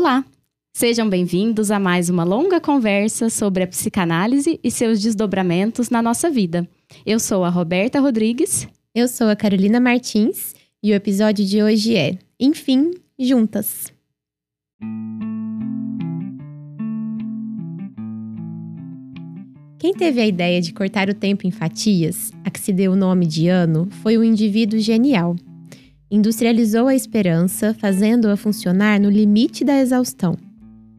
Olá! Sejam bem-vindos a mais uma longa conversa sobre a psicanálise e seus desdobramentos na nossa vida. Eu sou a Roberta Rodrigues. Eu sou a Carolina Martins e o episódio de hoje é Enfim, Juntas. Quem teve a ideia de cortar o tempo em fatias, a que se deu o nome de ano, foi um indivíduo genial. Industrializou a esperança, fazendo-a funcionar no limite da exaustão.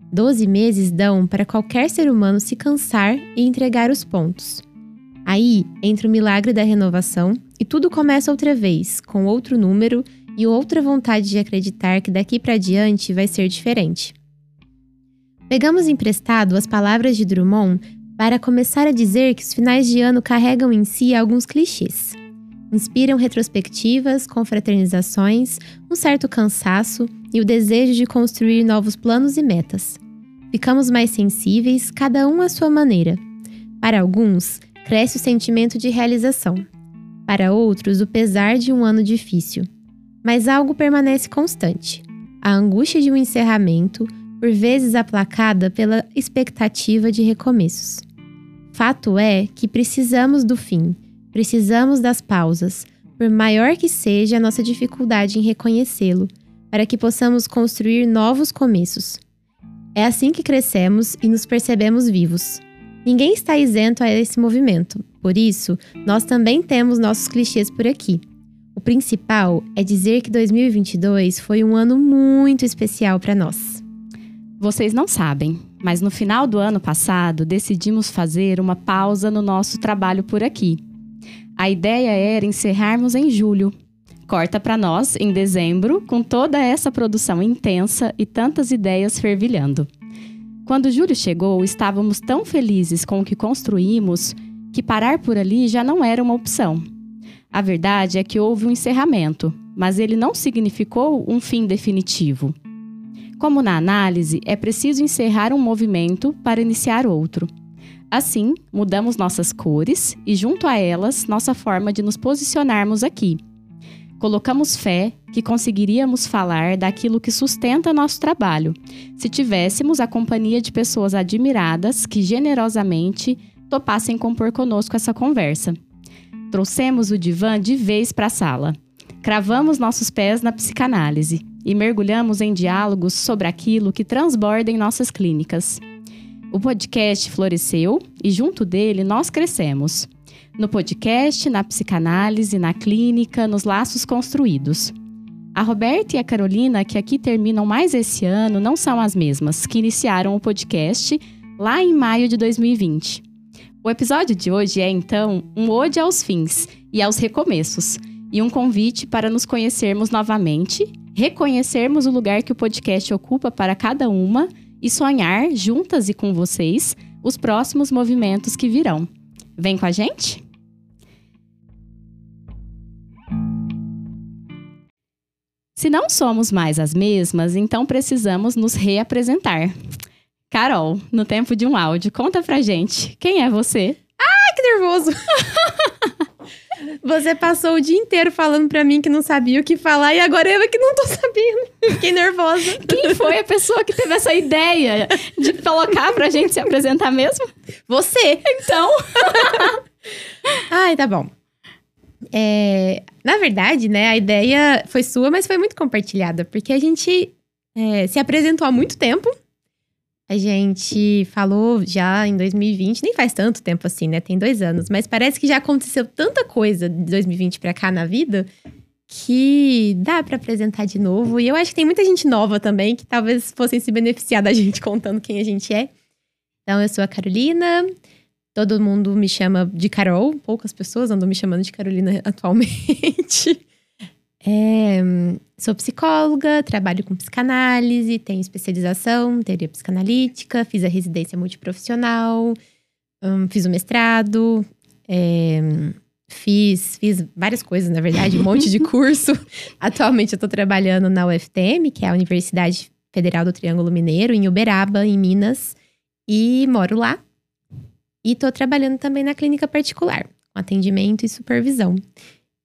Doze meses dão para qualquer ser humano se cansar e entregar os pontos. Aí entra o milagre da renovação e tudo começa outra vez, com outro número e outra vontade de acreditar que daqui para diante vai ser diferente. Pegamos emprestado as palavras de Drummond para começar a dizer que os finais de ano carregam em si alguns clichês. Inspiram retrospectivas, confraternizações, um certo cansaço e o desejo de construir novos planos e metas. Ficamos mais sensíveis, cada um à sua maneira. Para alguns, cresce o sentimento de realização. Para outros, o pesar de um ano difícil. Mas algo permanece constante: a angústia de um encerramento, por vezes aplacada pela expectativa de recomeços. Fato é que precisamos do fim, precisamos das pausas, por maior que seja a nossa dificuldade em reconhecê-lo, para que possamos construir novos começos. É assim que crescemos e nos percebemos vivos. Ninguém está isento a esse movimento, por isso, nós também temos nossos clichês por aqui. O principal é dizer que 2022 foi um ano muito especial para nós. Vocês não sabem, mas no final do ano passado decidimos fazer uma pausa no nosso trabalho por aqui. A ideia era encerrarmos em julho. Corta para nós em dezembro, com toda essa produção intensa e tantas ideias fervilhando. Quando julho chegou, estávamos tão felizes com o que construímos que parar por ali já não era uma opção. A verdade é que houve um encerramento, mas ele não significou um fim definitivo. Como na análise, é preciso encerrar um movimento para iniciar outro. Assim, mudamos nossas cores e, junto a elas, nossa forma de nos posicionarmos aqui. Colocamos fé que conseguiríamos falar daquilo que sustenta nosso trabalho, se tivéssemos a companhia de pessoas admiradas que generosamente topassem compor conosco essa conversa. Trouxemos o divã de vez para a sala. Cravamos nossos pés na psicanálise e mergulhamos em diálogos sobre aquilo que transborda em nossas clínicas. O podcast floresceu e, junto dele, nós crescemos. No podcast, na psicanálise, na clínica, nos laços construídos. A Roberta e a Carolina, que aqui terminam mais esse ano, não são as mesmas que iniciaram o podcast lá em maio de 2020. O episódio de hoje é, então, um ode aos fins e aos recomeços, e um convite para nos conhecermos novamente reconhecermos o lugar que o podcast ocupa para cada uma e sonhar, juntas e com vocês, os próximos movimentos que virão. Vem com a gente? Se não somos mais as mesmas, então precisamos nos reapresentar. Carol, no tempo de um áudio, conta pra gente, quem é você? Ai, que nervoso! Você passou o dia inteiro falando pra mim que não sabia o que falar e agora eu é que não tô sabendo. Fiquei nervosa. Quem foi a pessoa que teve essa ideia de colocar pra gente se apresentar mesmo? Você. Então. Ai, tá bom. É, na verdade, né, a ideia foi sua, mas foi muito compartilhada, porque a gente é, se apresentou há muito tempo. A gente falou já em 2020, nem faz tanto tempo assim, né? Tem dois anos, mas parece que já aconteceu tanta coisa de 2020 para cá na vida que dá para apresentar de novo. E eu acho que tem muita gente nova também que talvez fossem se beneficiar da gente contando quem a gente é. Então, eu sou a Carolina. Todo mundo me chama de Carol. Poucas pessoas andam me chamando de Carolina atualmente. É, sou psicóloga, trabalho com psicanálise, tenho especialização em teoria psicanalítica, fiz a residência multiprofissional, um, fiz o mestrado, é, fiz, fiz várias coisas, na verdade, um monte de curso. Atualmente eu estou trabalhando na UFTM, que é a Universidade Federal do Triângulo Mineiro, em Uberaba, em Minas, e moro lá. E estou trabalhando também na clínica particular, com atendimento e supervisão.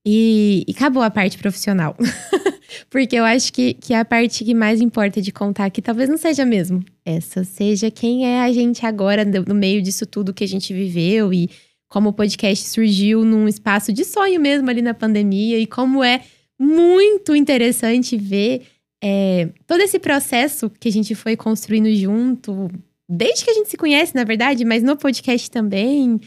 E, e acabou a parte profissional. Porque eu acho que, que a parte que mais importa de contar aqui talvez não seja mesmo essa. Seja quem é a gente agora no meio disso tudo que a gente viveu e como o podcast surgiu num espaço de sonho mesmo ali na pandemia e como é muito interessante ver é, todo esse processo que a gente foi construindo junto, desde que a gente se conhece, na verdade, mas no podcast também,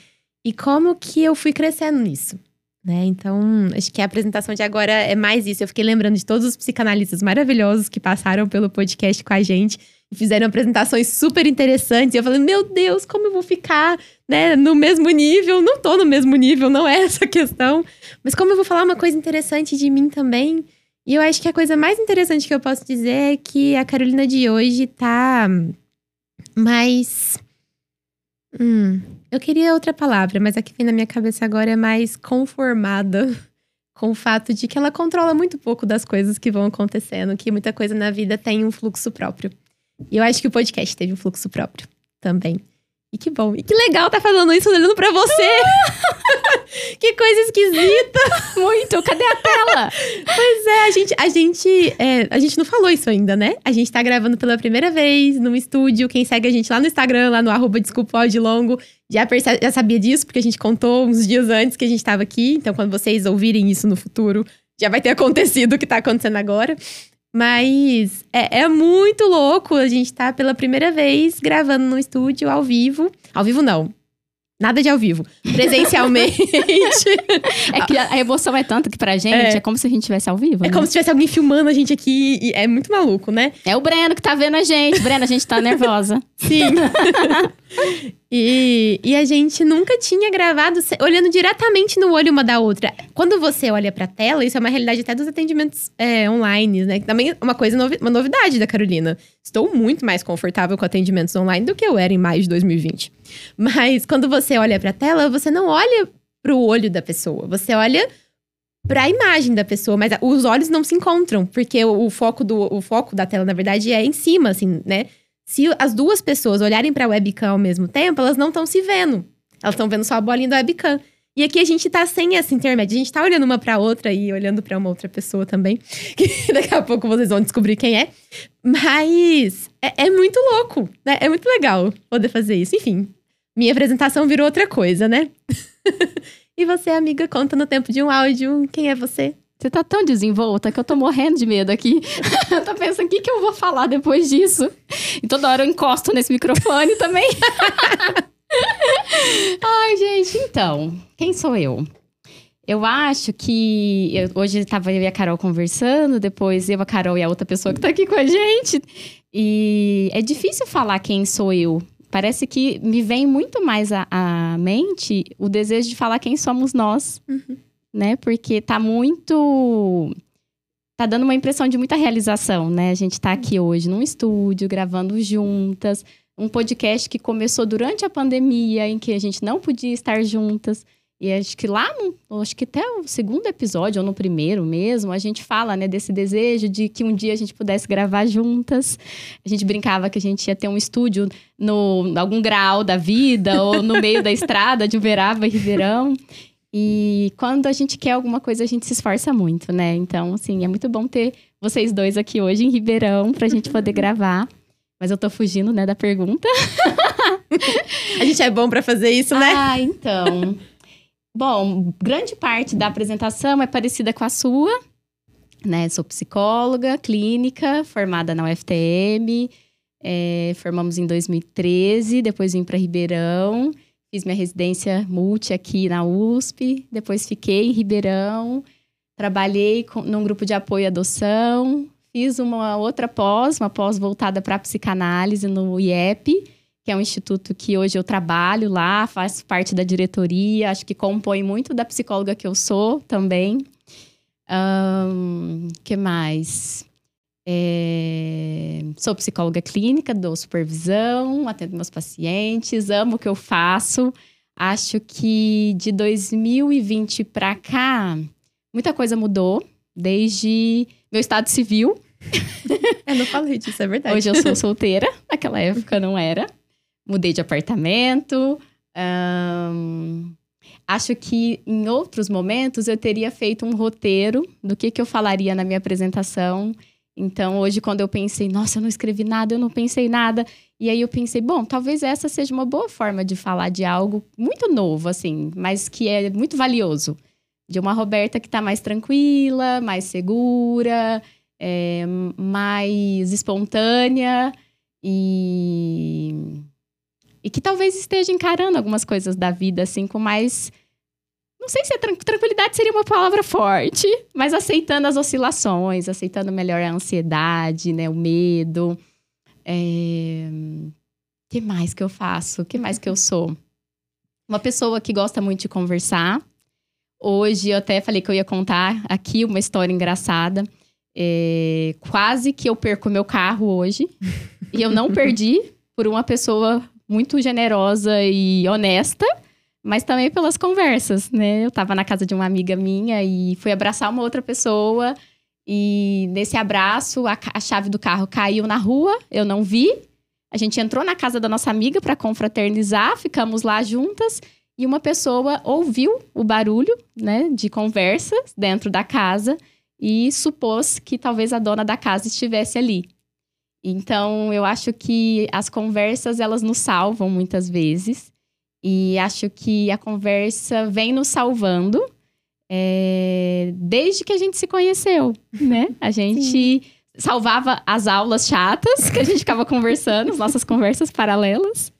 e como que eu fui crescendo nisso. Né? Então, acho que a apresentação de agora é mais isso. Eu fiquei lembrando de todos os psicanalistas maravilhosos que passaram pelo podcast com a gente e fizeram apresentações super interessantes. E eu falei, meu Deus, como eu vou ficar né, no mesmo nível? Não tô no mesmo nível, não é essa a questão. Mas como eu vou falar uma coisa interessante de mim também? E eu acho que a coisa mais interessante que eu posso dizer é que a Carolina de hoje tá mais. Hum, eu queria outra palavra, mas a que vem na minha cabeça agora é mais conformada com o fato de que ela controla muito pouco das coisas que vão acontecendo, que muita coisa na vida tem um fluxo próprio. E eu acho que o podcast teve um fluxo próprio também. E que bom. E que legal tá falando isso olhando pra você. que coisa esquisita. Muito. Cadê a tela? pois é, a gente, a gente, é, a gente não falou isso ainda, né? A gente tá gravando pela primeira vez num estúdio. Quem segue a gente lá no Instagram, lá no arroba desculpa de longo, já, percebe, já sabia disso, porque a gente contou uns dias antes que a gente tava aqui. Então, quando vocês ouvirem isso no futuro, já vai ter acontecido o que tá acontecendo agora. Mas é, é, muito louco a gente tá pela primeira vez gravando no estúdio ao vivo. Ao vivo, não. Nada de ao vivo. Presencialmente. é que a emoção é tanto que pra gente é, é como se a gente estivesse ao vivo. É né? como se tivesse alguém filmando a gente aqui. é muito maluco, né? É o Breno que tá vendo a gente. Breno, a gente tá nervosa. Sim. e, e a gente nunca tinha gravado olhando diretamente no olho uma da outra. Quando você olha pra tela, isso é uma realidade até dos atendimentos é, online, né? Também é uma coisa, uma novidade da Carolina. Estou muito mais confortável com atendimentos online do que eu era em maio de 2020. Mas quando você olha pra tela, você não olha pro olho da pessoa. Você olha para a imagem da pessoa, mas os olhos não se encontram, porque o, o, foco do o foco da tela na verdade é em cima, assim, né? Se as duas pessoas olharem para a webcam ao mesmo tempo, elas não estão se vendo. Elas estão vendo só a bolinha do webcam. E aqui a gente tá sem essa intermédio. A gente tá olhando uma para outra e olhando para uma outra pessoa também. Que daqui a pouco vocês vão descobrir quem é. Mas é, é muito louco, né? É muito legal poder fazer isso. Enfim, minha apresentação virou outra coisa, né? e você, amiga, conta no tempo de um áudio quem é você? Você tá tão desenvolta que eu tô morrendo de medo aqui. eu tô pensando, o que, que eu vou falar depois disso? E toda hora eu encosto nesse microfone também. Ai, gente, então, quem sou eu? Eu acho que. Eu, hoje estava eu e a Carol conversando, depois eu, a Carol e a outra pessoa que tá aqui com a gente. E é difícil falar quem sou eu. Parece que me vem muito mais à, mente o desejo de falar quem somos nós. Uhum né? Porque tá muito tá dando uma impressão de muita realização, né? A gente tá aqui hoje num estúdio, gravando juntas, um podcast que começou durante a pandemia, em que a gente não podia estar juntas. E acho que lá, no, acho que até o segundo episódio, ou no primeiro mesmo, a gente fala, né, desse desejo de que um dia a gente pudesse gravar juntas. A gente brincava que a gente ia ter um estúdio no algum grau da vida, ou no meio da estrada de Uberaba e Ribeirão. E quando a gente quer alguma coisa, a gente se esforça muito, né? Então, assim, é muito bom ter vocês dois aqui hoje em Ribeirão pra gente poder gravar. Mas eu tô fugindo, né, da pergunta. a gente é bom para fazer isso, né? Ah, então. bom, grande parte da apresentação é parecida com a sua, né? Sou psicóloga clínica, formada na UFTM. É, formamos em 2013, depois vim para Ribeirão. Fiz minha residência multi aqui na USP, depois fiquei em Ribeirão, trabalhei com, num grupo de apoio à adoção, fiz uma outra pós, uma pós voltada para psicanálise no IEP, que é um instituto que hoje eu trabalho lá, faço parte da diretoria, acho que compõe muito da psicóloga que eu sou também. Um, que mais? É... Sou psicóloga clínica, dou supervisão, atendo meus pacientes, amo o que eu faço. Acho que de 2020 para cá, muita coisa mudou, desde meu estado civil. eu não falei disso, é verdade. Hoje eu sou solteira, naquela época não era. Mudei de apartamento. Acho que em outros momentos eu teria feito um roteiro do que, que eu falaria na minha apresentação. Então, hoje, quando eu pensei, nossa, eu não escrevi nada, eu não pensei nada. E aí eu pensei, bom, talvez essa seja uma boa forma de falar de algo muito novo, assim, mas que é muito valioso. De uma Roberta que está mais tranquila, mais segura, é, mais espontânea e e que talvez esteja encarando algumas coisas da vida assim com mais sei se tranquilidade seria uma palavra forte, mas aceitando as oscilações, aceitando melhor a ansiedade, né, o medo. É... que mais que eu faço? que mais que eu sou? Uma pessoa que gosta muito de conversar. Hoje eu até falei que eu ia contar aqui uma história engraçada. É... quase que eu perco meu carro hoje. e eu não perdi por uma pessoa muito generosa e honesta, mas também pelas conversas, né? Eu tava na casa de uma amiga minha e fui abraçar uma outra pessoa. E nesse abraço, a, a chave do carro caiu na rua, eu não vi. A gente entrou na casa da nossa amiga para confraternizar, ficamos lá juntas e uma pessoa ouviu o barulho, né, de conversas dentro da casa e supôs que talvez a dona da casa estivesse ali. Então, eu acho que as conversas, elas nos salvam muitas vezes. E acho que a conversa vem nos salvando é, desde que a gente se conheceu, né? A gente... Salvava as aulas chatas que a gente ficava conversando, as nossas conversas paralelas.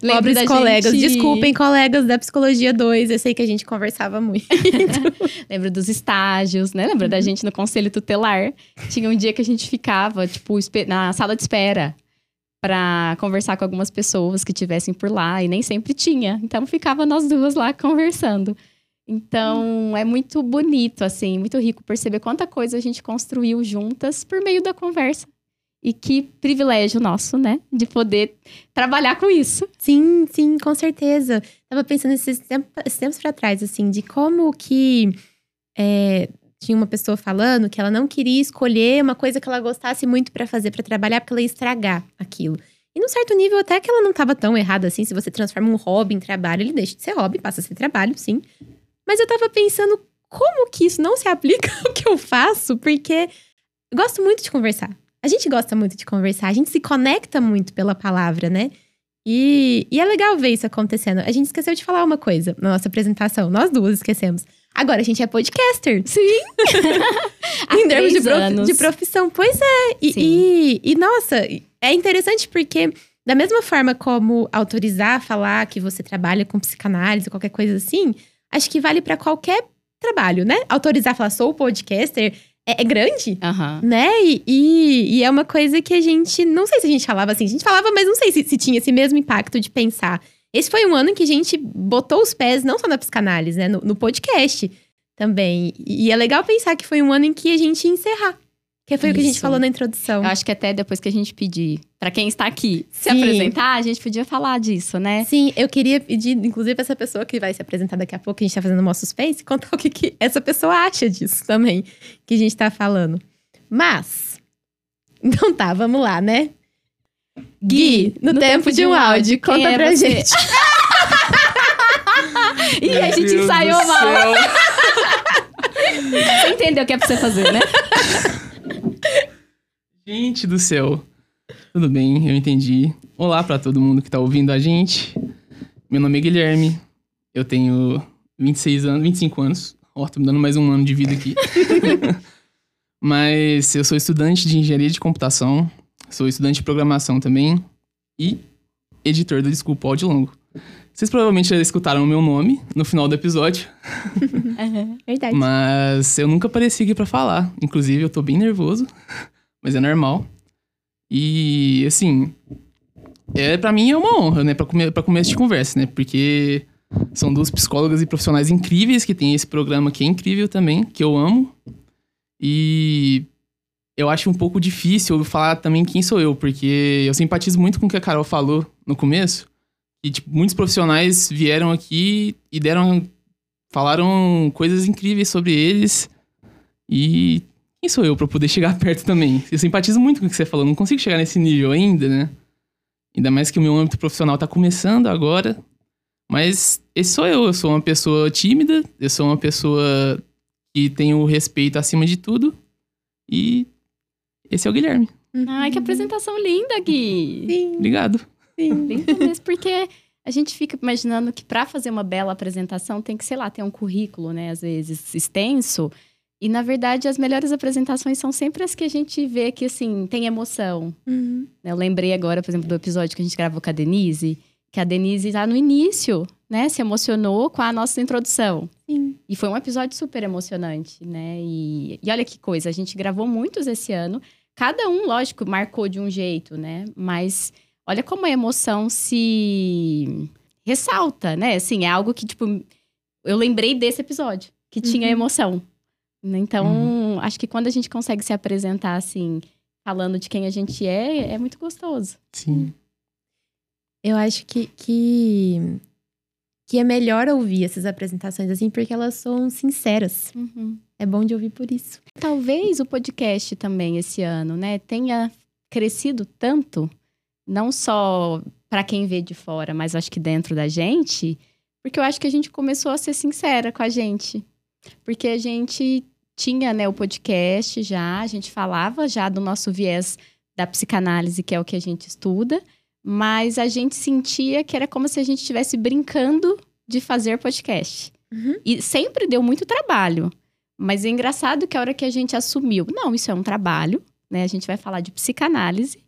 Lembro Pobres colegas, gente... desculpem, colegas da Psicologia 2, eu sei que a gente conversava muito. Lembro dos estágios, né? Lembro uhum. da gente no conselho tutelar. Tinha um dia que a gente ficava, tipo, na sala de espera para conversar com algumas pessoas que tivessem por lá e nem sempre tinha. Então ficava nós duas lá conversando. Então, é muito bonito, assim, muito rico perceber quanta coisa a gente construiu juntas por meio da conversa. E que privilégio nosso, né? De poder trabalhar com isso. Sim, sim, com certeza. Tava pensando esses tempos, tempos para trás, assim, de como que é, tinha uma pessoa falando que ela não queria escolher uma coisa que ela gostasse muito para fazer, para trabalhar, porque ela ia estragar aquilo. E num certo nível, até que ela não estava tão errada assim. Se você transforma um hobby em trabalho, ele deixa de ser hobby, passa a ser trabalho, sim. Mas eu tava pensando como que isso não se aplica ao que eu faço, porque eu gosto muito de conversar. A gente gosta muito de conversar, a gente se conecta muito pela palavra, né? E, e é legal ver isso acontecendo. A gente esqueceu de falar uma coisa na nossa apresentação, nós duas esquecemos. Agora a gente é podcaster. Sim! em termos de, prof, de, profissão. Pois é. E, e, e, nossa, é interessante porque, da mesma forma como autorizar falar que você trabalha com psicanálise ou qualquer coisa assim, acho que vale para qualquer trabalho, né? Autorizar falar, sou podcaster, é, é grande, uhum. né? E, e, e, é uma coisa que a gente. Não sei se a gente falava assim, a gente falava, mas não sei se, se tinha esse mesmo impacto de pensar. Esse foi um ano em que a gente botou os pés, não só na psicanálise, né? No, no podcast também. E, é legal pensar que foi um ano em que a gente ia encerrar que foi Isso. o que a gente falou na introdução. Eu acho que até depois que a gente pedir para quem está aqui se Sim. apresentar, a gente podia falar disso, né? Sim, eu queria pedir, inclusive, pra essa pessoa que vai se apresentar daqui a pouco, que a gente tá fazendo o nosso suspense, contar o que, que essa pessoa acha disso também, que a gente tá falando. Mas, então tá, vamos lá, né? Gui, no, no tempo, tempo, de um áudio, conta é pra você? gente. e a gente Deus ensaiou mal. Você entendeu o que é pra você fazer, né? Gente do céu. Tudo bem, eu entendi. Olá para todo mundo que tá ouvindo a gente. Meu nome é Guilherme. Eu tenho 26 anos, 25 anos. Ó, oh, tô me dando mais um ano de vida aqui. Mas eu sou estudante de engenharia de computação, sou estudante de programação também e editor do Desculpa Áudio Longo. Vocês provavelmente já escutaram o meu nome no final do episódio. Uhum, verdade. Mas eu nunca apareci aqui pra falar. Inclusive, eu tô bem nervoso, mas é normal. E, assim, é para mim é uma honra, né, pra, come pra começo de conversa, né? Porque são duas psicólogas e profissionais incríveis que tem esse programa que é incrível também, que eu amo. E eu acho um pouco difícil falar também quem sou eu, porque eu simpatizo muito com o que a Carol falou no começo. E, tipo, muitos profissionais vieram aqui e deram. falaram coisas incríveis sobre eles. E quem sou eu para poder chegar perto também? Eu simpatizo muito com o que você falou, não consigo chegar nesse nível ainda, né? Ainda mais que o meu âmbito profissional tá começando agora. Mas esse sou eu. Eu sou uma pessoa tímida, eu sou uma pessoa que tem o respeito acima de tudo. E esse é o Guilherme. Ai, que apresentação linda, Gui. Sim, Obrigado. sim. Lindo mesmo, porque a gente fica imaginando que para fazer uma bela apresentação tem que, sei lá, ter um currículo, né, às vezes extenso. E na verdade, as melhores apresentações são sempre as que a gente vê que assim, tem emoção. Uhum. Eu lembrei agora, por exemplo, do episódio que a gente gravou com a Denise, que a Denise já no início, né, se emocionou com a nossa introdução. Sim. E foi um episódio super emocionante, né? E, e olha que coisa, a gente gravou muitos esse ano. Cada um, lógico, marcou de um jeito, né? Mas olha como a emoção se ressalta, né? Assim, é algo que, tipo, eu lembrei desse episódio, que tinha Uhum. emoção. Então, acho que quando a gente consegue se apresentar assim, falando de quem a gente é, é muito gostoso. Sim. Eu acho que, que, que é melhor ouvir essas apresentações assim, porque elas são sinceras. É bom de ouvir por isso. Talvez o podcast também esse ano, né, tenha crescido tanto, não só para quem vê de fora, mas acho que dentro da gente, porque eu acho que a gente começou a ser sincera com a gente. Porque a gente tinha, né, o podcast já, a gente falava já do nosso viés da psicanálise, que é o que a gente estuda, mas a gente sentia que era como se a gente estivesse brincando de fazer podcast. Uhum. E sempre deu muito trabalho. Mas é engraçado que a hora que a gente assumiu, não, isso é um trabalho, né? A gente vai falar de psicanálise,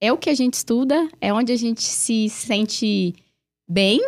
é o que a gente estuda, é onde a gente se sente bem,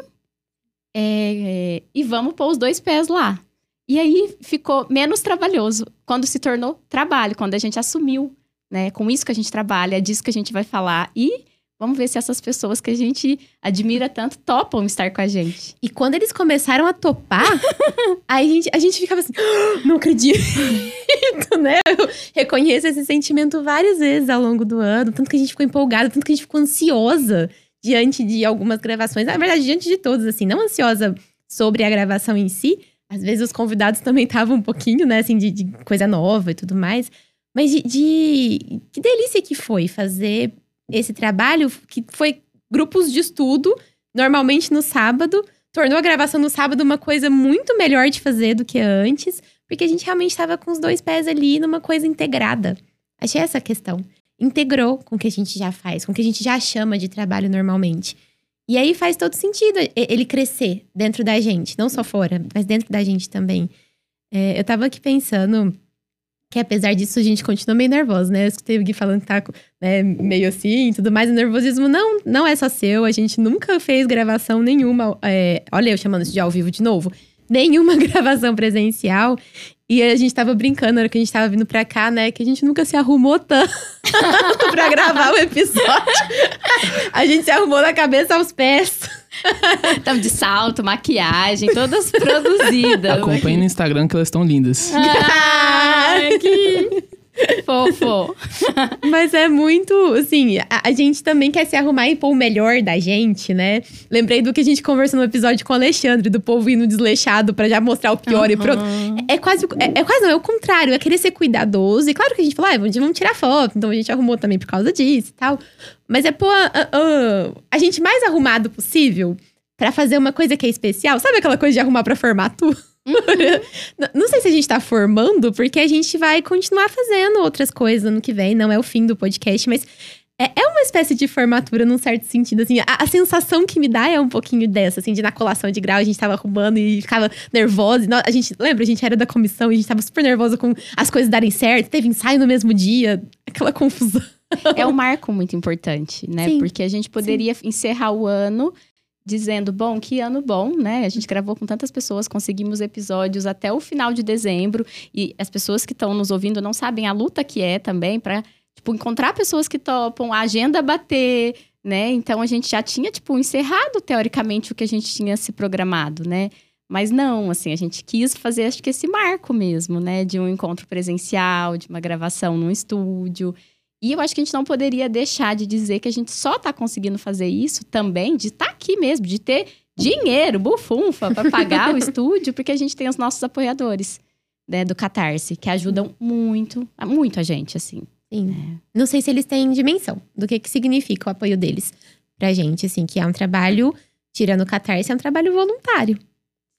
é, e vamos pôr os dois pés lá. E aí ficou menos trabalhoso quando se tornou trabalho, quando a gente assumiu, né? Com isso que a gente trabalha, é disso que a gente vai falar. E vamos ver se essas pessoas que a gente admira tanto topam estar com a gente. E quando eles começaram a topar, aí a gente, a gente ficava assim, "Ah, não acredito, né? Eu reconheço esse sentimento várias vezes ao longo do ano, tanto que a gente ficou empolgada, tanto que a gente ficou ansiosa diante de algumas gravações. Na verdade, diante de todas, assim, não ansiosa sobre a gravação em si. Às vezes os convidados também estavam um pouquinho, né, assim, de, de coisa nova e tudo mais. Mas de, de. Que delícia que foi fazer esse trabalho, que foi grupos de estudo, normalmente no sábado, tornou a gravação no sábado uma coisa muito melhor de fazer do que antes, porque a gente realmente estava com os dois pés ali numa coisa integrada. Achei essa questão. Integrou com o que a gente já faz, com o que a gente já chama de trabalho normalmente. E aí faz todo sentido ele crescer dentro da gente, não só fora, mas dentro da gente também. É, eu tava aqui pensando que apesar disso a gente continua meio nervoso, né? Eu escutei o Gui falando que tá né, meio assim e tudo mais. O nervosismo não, não é só seu. A gente nunca fez gravação nenhuma. é, olha, eu chamando isso de ao vivo de novo. Nenhuma gravação presencial. E a gente tava brincando hora que a gente tava vindo pra cá, né? Que a gente nunca se arrumou tanto pra gravar o episódio. A gente se arrumou da cabeça aos pés. Estamos de salto, maquiagem, todas produzidas. Acompanhe no Instagram que elas estão lindas. Ai, que fofo. Mas é muito, assim, a, a gente também quer se arrumar e pôr o melhor da gente, né? Lembrei do que a gente conversou no episódio com o Alexandre, do povo indo desleixado pra já mostrar o pior e pronto. É quase, é, é quase não, é o contrário, é querer ser cuidadoso. E claro que a gente falou, ah, vamos, vamos tirar foto, então a gente arrumou também por causa disso e tal. Mas é pôr a, a- a gente mais arrumado possível pra fazer uma coisa que é especial. Sabe aquela coisa de arrumar pra formato? N- Não sei se a gente tá formando, porque a gente vai continuar fazendo outras coisas ano que vem. Não é o fim do podcast, mas é, é uma espécie de formatura num certo sentido. Assim, a, a sensação que me dá é um pouquinho dessa, assim, de na colação de grau a gente tava arrumando e ficava nervosa. E nó- A gente, lembra? A gente era da comissão e a gente tava super nervosa com as coisas darem certo. Teve ensaio no mesmo dia, aquela confusão. É um marco muito importante, né? Sim, Porque a gente poderia encerrar o ano dizendo, bom, que ano bom, né? A gente gravou com tantas pessoas, conseguimos episódios até o final de dezembro e as pessoas que estão nos ouvindo não sabem a luta que é também para tipo encontrar pessoas que topam, a agenda bater, né? Então a gente já tinha tipo encerrado teoricamente o que a gente tinha se programado, né? Mas não, assim, a gente quis fazer acho que esse marco mesmo, né, de um encontro presencial, de uma gravação num estúdio. E eu acho que a gente não poderia deixar de dizer que a gente só tá conseguindo fazer isso também, de estar aqui mesmo, de ter dinheiro, bufunfa, para pagar o estúdio, porque a gente tem os nossos apoiadores, né, do Catarse, que ajudam muito, muito a gente, assim. Sim. Não sei se eles têm dimensão do que, que significa o apoio deles pra gente, assim, que é um trabalho tirando o Catarse, é um trabalho voluntário,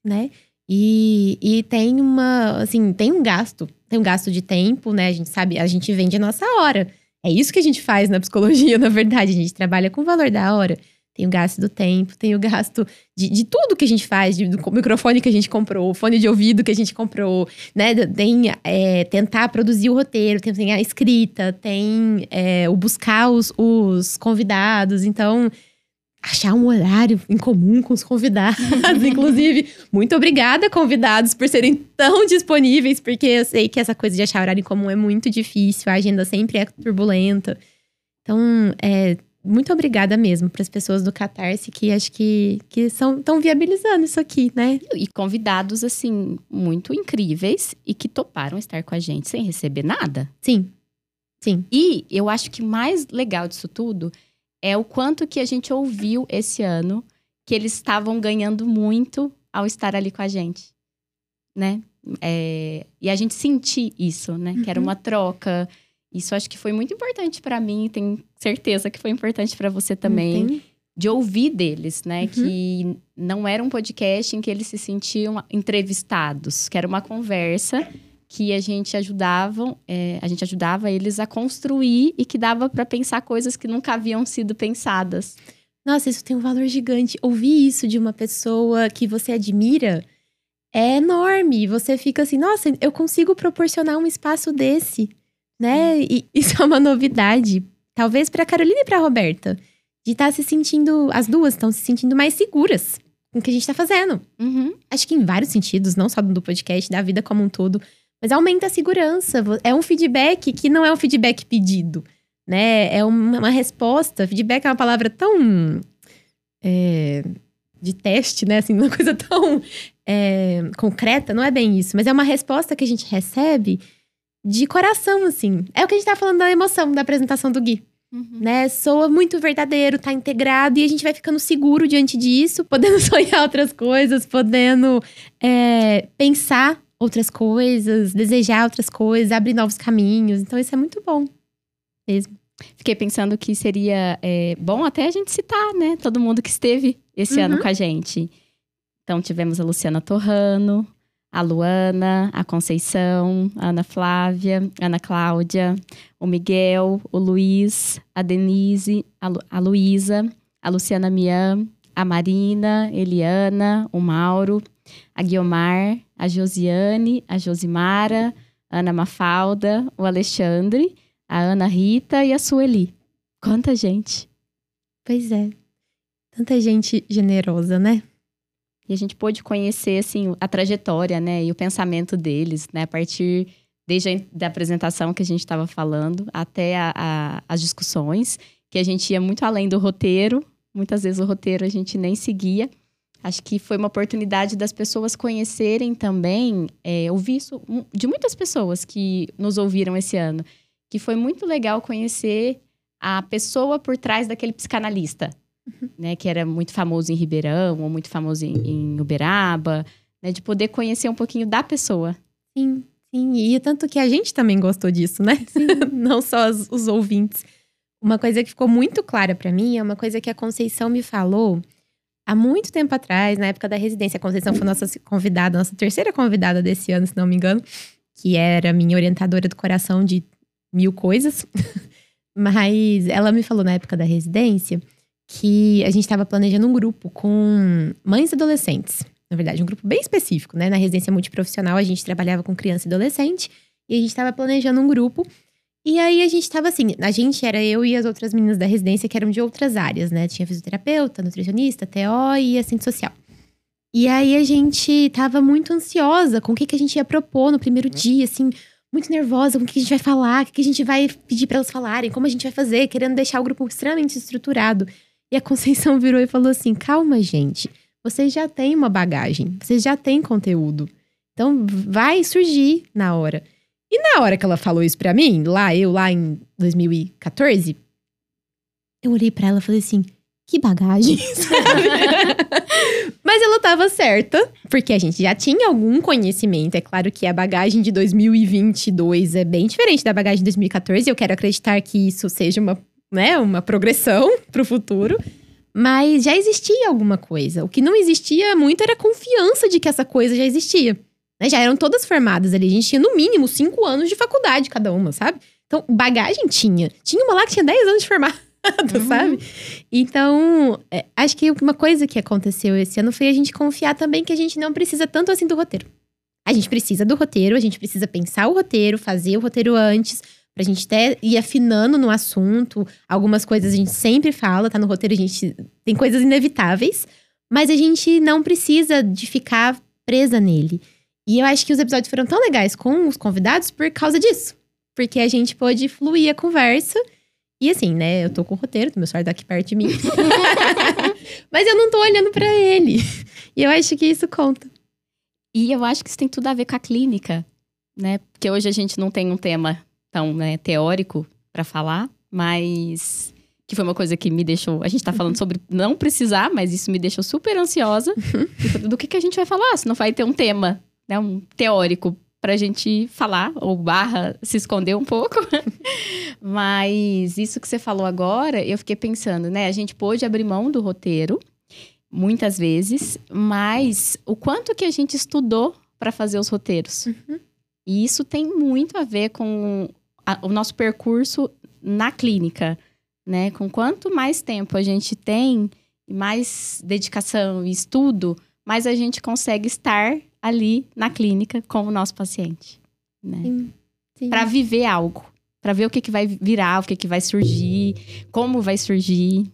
né? E, e tem uma, assim, tem um gasto, tem um gasto de tempo, né? A gente sabe, a gente vende a nossa hora. É isso que a gente faz na psicologia, na verdade. A gente trabalha com o valor da hora. Tem o gasto do tempo, tem o gasto de, de tudo que a gente faz, de, do microfone que a gente comprou, fone de ouvido que a gente comprou, né? Tem é, tentar produzir o roteiro, tem, tem a escrita, tem é, o buscar os, os convidados. Então, achar um horário em comum com os convidados. Inclusive, muito obrigada, convidados, por serem tão disponíveis, porque eu sei que essa coisa de achar horário em comum é muito difícil, a agenda sempre é turbulenta. Então, é, muito obrigada mesmo para as pessoas do Catarse que acho que que estão viabilizando isso aqui, né? E convidados, assim, muito incríveis e que toparam estar com a gente sem receber nada. Sim. Sim. E eu acho que mais legal disso tudo é o quanto que a gente ouviu esse ano que eles estavam ganhando muito ao estar ali com a gente, né? É, e a gente sentir isso, né? Uhum. Que era uhum. uma troca. Isso acho que foi muito importante para mim, tenho certeza que foi importante para você também. Entendi. De ouvir deles, né? Uhum. Que não era um podcast em que eles se sentiam entrevistados, que era uma conversa que a gente ajudava, é, a gente ajudava eles a construir e que dava para pensar coisas que nunca haviam sido pensadas. Nossa, isso tem um valor gigante. Ouvir isso de uma pessoa que você admira é enorme. Você fica assim, nossa, eu consigo proporcionar um espaço desse, né? E isso é uma novidade. Talvez para Carolina e para Roberta, de estar tá se sentindo, as duas estão se sentindo mais seguras com o que a gente está fazendo. Uhum. Acho que em vários sentidos, não só do podcast, da vida como um todo. Mas aumenta a segurança. É um feedback que não é um feedback pedido, né? É uma, uma resposta. Feedback é uma palavra tão é, de teste, né? Assim, uma coisa tão é, concreta. Não é bem isso, mas é uma resposta que a gente recebe de coração, assim. É o que a gente tá falando da emoção da apresentação do Gui. Uhum. Né? Soa muito verdadeiro, tá integrado e a gente vai ficando seguro diante disso, podendo sonhar outras coisas, podendo é, pensar outras coisas, desejar outras coisas, abrir novos caminhos. Então, isso é muito bom mesmo. Fiquei pensando que seria é, bom até a gente citar, né? Todo mundo que esteve esse uhum. ano com a gente. Então, tivemos a Luciana Torrano, a Luana, a Conceição, a Ana Flávia, a Ana Cláudia, o Miguel, o Luiz, a Denise, a, Lu, a Luísa, a Luciana Mian, a Marina, Eliana, o Mauro, a Guiomar, a Josiane, a Josimara, a Ana Mafalda, o Alexandre, a Ana Rita e a Sueli. Quanta gente! Pois é. Tanta gente generosa, né? E a gente pôde conhecer, assim, a trajetória, né? E o pensamento deles, né? A partir desde a da apresentação que a gente estava falando até a, a, as discussões, que a gente ia muito além do roteiro. Muitas vezes o roteiro a gente nem seguia. Acho que foi uma oportunidade das pessoas conhecerem também, é, ouvir isso de muitas pessoas que nos ouviram esse ano, que foi muito legal conhecer a pessoa por trás daquele psicanalista, uhum. né, que era muito famoso em Ribeirão ou muito famoso em, em Uberaba, né, de poder conhecer um pouquinho da pessoa. Sim, sim, e tanto que a gente também gostou disso, né? Não só os, os ouvintes. Uma coisa que ficou muito clara para mim é uma coisa que a Conceição me falou há muito tempo atrás, na época da residência. A Conceição foi nossa convidada, nossa terceira convidada desse ano, se não me engano, que era minha orientadora do coração de mil coisas. Mas ela me falou na época da residência que a gente estava planejando um grupo com mães adolescentes. Na verdade, um grupo bem específico, né? Na residência multiprofissional, a gente trabalhava com criança e adolescente. E a gente estava planejando um grupo e aí a gente tava assim, a gente era eu e as outras meninas da residência que eram de outras áreas, né? Tinha fisioterapeuta, nutricionista, TO e assistente social. E aí a gente tava muito ansiosa com o que, que a gente ia propor no primeiro dia, assim, muito nervosa com o que a gente vai falar, o que a gente vai pedir para elas falarem, como a gente vai fazer, querendo deixar o grupo extremamente estruturado. E a Conceição virou e falou assim: calma, gente, vocês já têm uma bagagem, vocês já têm conteúdo. Então vai surgir na hora. E na hora que ela falou isso pra mim, lá, eu lá em 2014, eu olhei pra ela e falei assim: que bagagem, Mas ela tava certa, porque a gente já tinha algum conhecimento. É claro que a bagagem de 2022 é bem diferente da bagagem de 2014. Eu quero acreditar que isso seja uma, né, uma progressão pro futuro. Mas já existia alguma coisa. O que não existia muito era a confiança de que essa coisa já existia. Né? Já eram todas formadas ali. A gente tinha, no mínimo, cinco anos de faculdade cada uma, sabe? Então, bagagem tinha. Tinha uma lá que tinha 10 anos de formado, uhum. sabe? Então, é, acho que uma coisa que aconteceu esse ano foi a gente confiar também que a gente não precisa tanto assim do roteiro. A gente precisa do roteiro, a gente precisa pensar o roteiro, fazer o roteiro antes, pra gente até ir afinando no assunto. Algumas coisas a gente sempre fala, tá no roteiro, a gente tem coisas inevitáveis, mas a gente não precisa de ficar presa nele. E eu acho que os episódios foram tão legais com os convidados por causa disso. Porque a gente pôde fluir a conversa. E assim, né? Eu tô com o roteiro, meu celular tá aqui perto de mim. Mas eu não tô olhando para ele. E eu acho que isso conta. E eu acho que isso tem tudo a ver com a clínica, né? Porque hoje a gente não tem um tema tão né, teórico para falar, mas que foi uma coisa que me deixou. A gente tá falando sobre não precisar, mas isso me deixou super ansiosa. do que, que a gente vai falar? Se não vai ter um tema, né? Um teórico pra gente falar, ou barra se esconder um pouco. mas isso que você falou agora, eu fiquei pensando, né? A gente pôde abrir mão do roteiro muitas vezes, mas o quanto que a gente estudou para fazer os roteiros. Uhum. E isso tem muito a ver com a, o nosso percurso na clínica, né? Com quanto mais tempo a gente tem, mais dedicação e estudo, mais a gente consegue estar ali na clínica com o nosso paciente, né? Para viver algo, para ver o que, que vai virar, o que, que vai surgir, como vai surgir.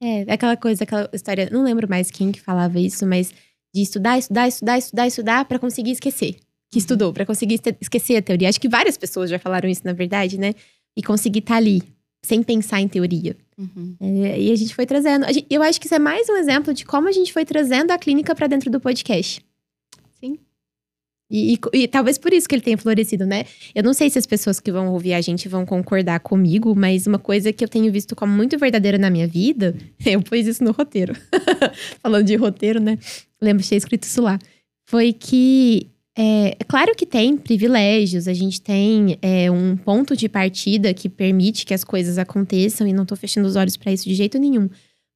É, aquela coisa, aquela história, não lembro mais quem que falava isso, mas de estudar, estudar, estudar, estudar, estudar para conseguir esquecer. Que uhum. estudou, para conseguir esquecer a teoria. Acho que várias pessoas já falaram isso, na verdade, né? E conseguir estar tá ali, sem pensar em teoria. Uhum. É, e a gente foi trazendo. Gente, eu acho que isso é mais um exemplo de como a gente foi trazendo a clínica para dentro do podcast. E, e, e, talvez por isso que ele tenha florescido, né? Eu não sei se as pessoas que vão ouvir a gente vão concordar comigo, mas uma coisa que eu tenho visto como muito verdadeira na minha vida, eu pus isso no roteiro. Falando de roteiro, né? Lembro de ter escrito isso lá. Foi que, é, é, claro que tem privilégios, a gente tem é, um ponto de partida que permite que as coisas aconteçam, e não tô fechando os olhos para isso de jeito nenhum.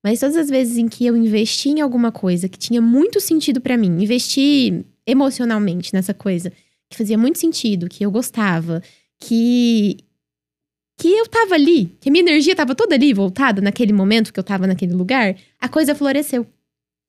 Mas todas as vezes em que eu investi em alguma coisa que tinha muito sentido para mim, investi emocionalmente nessa coisa que fazia muito sentido, que eu gostava, que que eu tava ali, que a minha energia tava toda ali voltada naquele momento que eu tava naquele lugar, a coisa floresceu.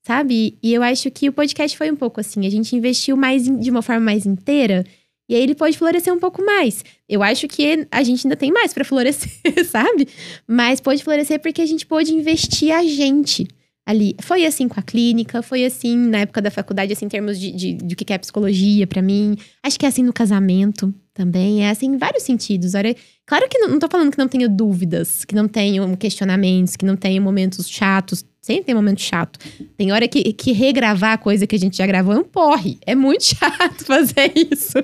Sabe? E eu acho que o podcast foi um pouco assim, a gente investiu mais de uma forma mais inteira, e aí ele pode florescer um pouco mais. Eu acho que a gente ainda tem mais para florescer, sabe? Mas pode florescer porque a gente pôde investir a gente ali. Foi assim com a clínica, foi assim na época da faculdade, assim, em termos de, de, de, que é psicologia para mim. Acho que é assim no casamento também. É assim em vários sentidos. Olha, claro que não, não tô falando que não tenho dúvidas, que não tenho questionamentos, que não tenho momentos chatos. Sempre tem momento chato. Tem hora que, que regravar a coisa que a gente já gravou é um porre. É muito chato fazer isso.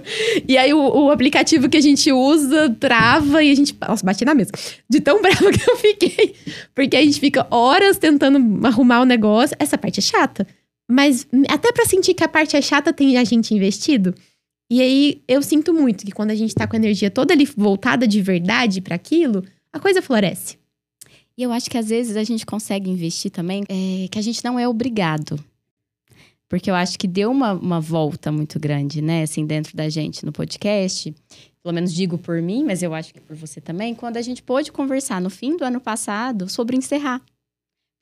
E aí o, o aplicativo que a gente usa trava e a gente. Nossa, bati na mesa. De tão brava que eu fiquei. Porque a gente fica horas tentando arrumar o negócio. Essa parte é chata. Mas até para sentir que a parte é chata, tem a gente investido. E aí eu sinto muito que quando a gente tá com a energia toda ali voltada de verdade para aquilo, a coisa floresce. E eu acho que às vezes a gente consegue investir também, é, que a gente não é obrigado. Porque eu acho que deu uma, uma volta muito grande, né, assim, dentro da gente no podcast. Pelo menos digo por mim, mas eu acho que por você também, quando a gente pôde conversar no fim do ano passado sobre encerrar.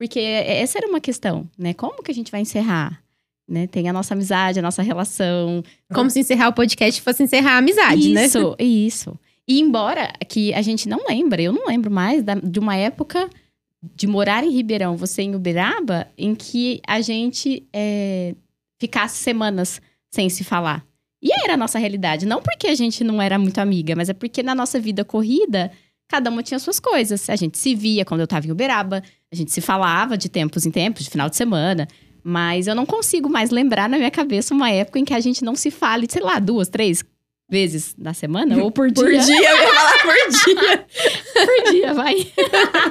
Porque essa era uma questão, né? Como que a gente vai encerrar? Né? Tem a nossa amizade, a nossa relação. Como se encerrar o podcast fosse encerrar a amizade, isso, né? Isso, isso. E embora que a gente não lembra, eu não lembro mais da, de uma época de morar em Ribeirão, você em Uberaba, em que a gente é, ficasse semanas sem se falar. E era a nossa realidade. Não porque a gente não era muito amiga, mas é porque na nossa vida corrida, cada uma tinha suas coisas. A gente se via quando eu tava em Uberaba, a gente se falava de tempos em tempos, de final de semana. Mas eu não consigo mais lembrar na minha cabeça uma época em que a gente não se fale, sei lá, duas, três, vezes na semana ou por dia? Por dia, eu ia falar por dia. por dia, vai.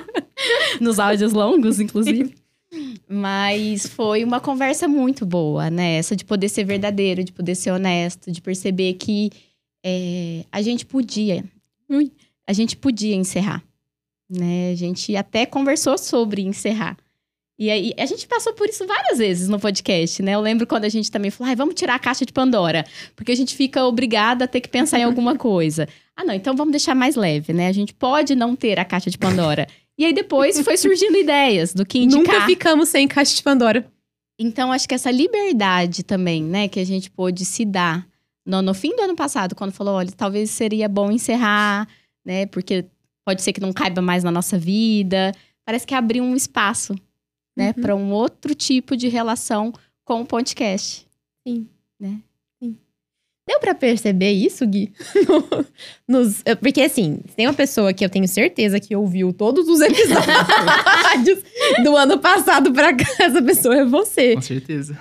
Nos áudios longos, inclusive. Mas foi uma conversa muito boa, né? Essa de poder ser verdadeiro, de poder ser honesto, de perceber que é, a gente podia. A gente podia encerrar. né? A gente até conversou sobre encerrar. E aí, a gente passou por isso várias vezes no podcast, né? Eu lembro quando a gente também falou, ai, vamos tirar a caixa de Pandora. Porque a gente fica obrigada a ter que pensar em alguma coisa. Ah, não, então vamos deixar mais leve, né? A gente pode não ter a caixa de Pandora. E aí depois foi surgindo ideias do que indicar. Nunca ficamos sem caixa de Pandora. Então, acho que essa liberdade também, né, que a gente pôde se dar no, no fim do ano passado, quando falou, olha, talvez seria bom encerrar, né, porque pode ser que não caiba mais na nossa vida. Parece que abriu um espaço, né, Uhum. para um outro tipo de relação com o podcast. Sim. Né? Deu pra perceber isso, Gui? Nos- eu- porque assim, tem uma pessoa que eu tenho certeza que ouviu todos os episódios do ano passado pra cá. Essa pessoa é você. Com certeza.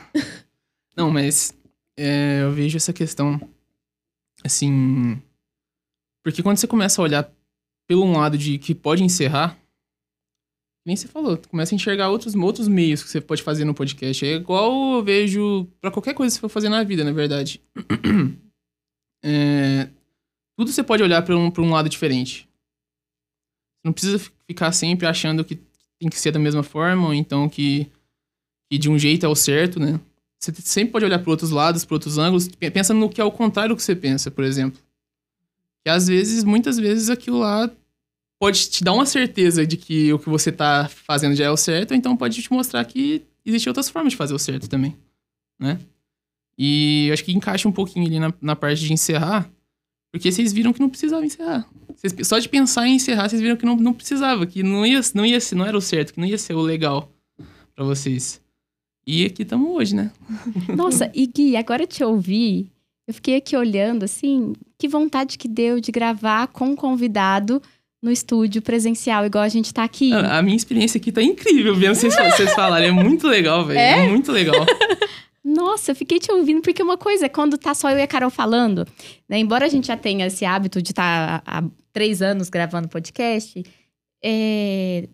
Não, mas é, eu vejo essa questão assim. Porque quando você começa a olhar pelo um lado de que pode encerrar, nem você falou, tu começa a enxergar outros, outros meios que você pode fazer no podcast. É igual eu vejo pra qualquer coisa que você for fazer na vida, na verdade. É, tudo você pode olhar pra um, pra um lado diferente. Não precisa fi- ficar sempre achando que tem que ser da mesma forma, ou então que, que de um jeito é o certo, né? Você sempre pode olhar para outros lados, para outros ângulos, pe- pensa no que é o contrário do que você pensa, por exemplo. Que às vezes, muitas vezes, aquilo lá pode te dar uma certeza de que o que você tá fazendo já é o certo, ou então pode te mostrar que existem outras formas de fazer o certo também, né? E acho que encaixa um pouquinho ali na, na parte de encerrar, porque vocês viram que não precisava encerrar. Só de pensar em encerrar, vocês viram que não, não precisava, que não ia, não ia ser, não era o certo, que não ia ser o legal pra vocês. E aqui estamos hoje, né? Nossa, e Gui, agora te ouvir, eu fiquei aqui olhando assim, que vontade que deu de gravar com um convidado no estúdio presencial, igual a gente tá aqui. A a minha experiência aqui tá incrível vendo vocês, vocês falarem. É muito legal, velho. É? muito legal. Nossa, eu fiquei te ouvindo, porque uma coisa é quando tá só eu e a Carol falando, né? Embora a gente já tenha esse hábito de estar há três anos gravando podcast, é,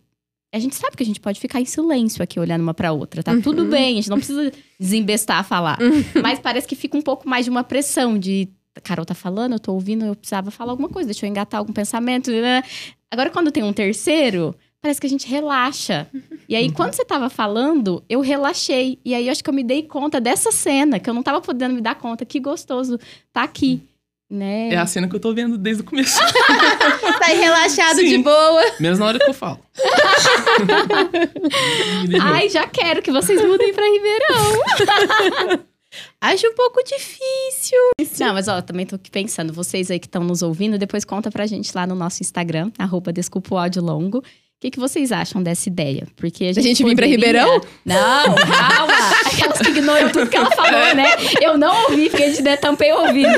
a gente sabe que a gente pode ficar em silêncio aqui olhando uma pra outra. Tá tudo bem, a gente não precisa desembestar a falar. Mas parece que fica um pouco mais de uma pressão de. A Carol tá falando, eu tô ouvindo, eu precisava falar alguma coisa, deixa eu engatar algum pensamento. né? Agora, quando tem um terceiro, parece que a gente relaxa. E aí, quando você tava falando, eu relaxei. E aí, eu acho que eu me dei conta dessa cena, que eu não tava podendo me dar conta. Que gostoso tá aqui, né? É a cena que eu tô vendo desde o começo. Tá aí relaxado Sim. de boa. Menos na hora que eu falo. Ai, já quero que vocês mudem pra Ribeirão. Acho um pouco difícil. Não, mas ó, também tô aqui pensando, vocês aí que estão nos ouvindo, depois conta pra gente lá no nosso Instagram, arroba Desculpa o Áudio Longo. O que, que vocês acham dessa ideia? Porque a gente, gente vir pra poderia- Ribeirão? Não, calma! Aquelas que ignoram tudo que ela falou, né? Eu não ouvi, porque a gente tampei o ouvido.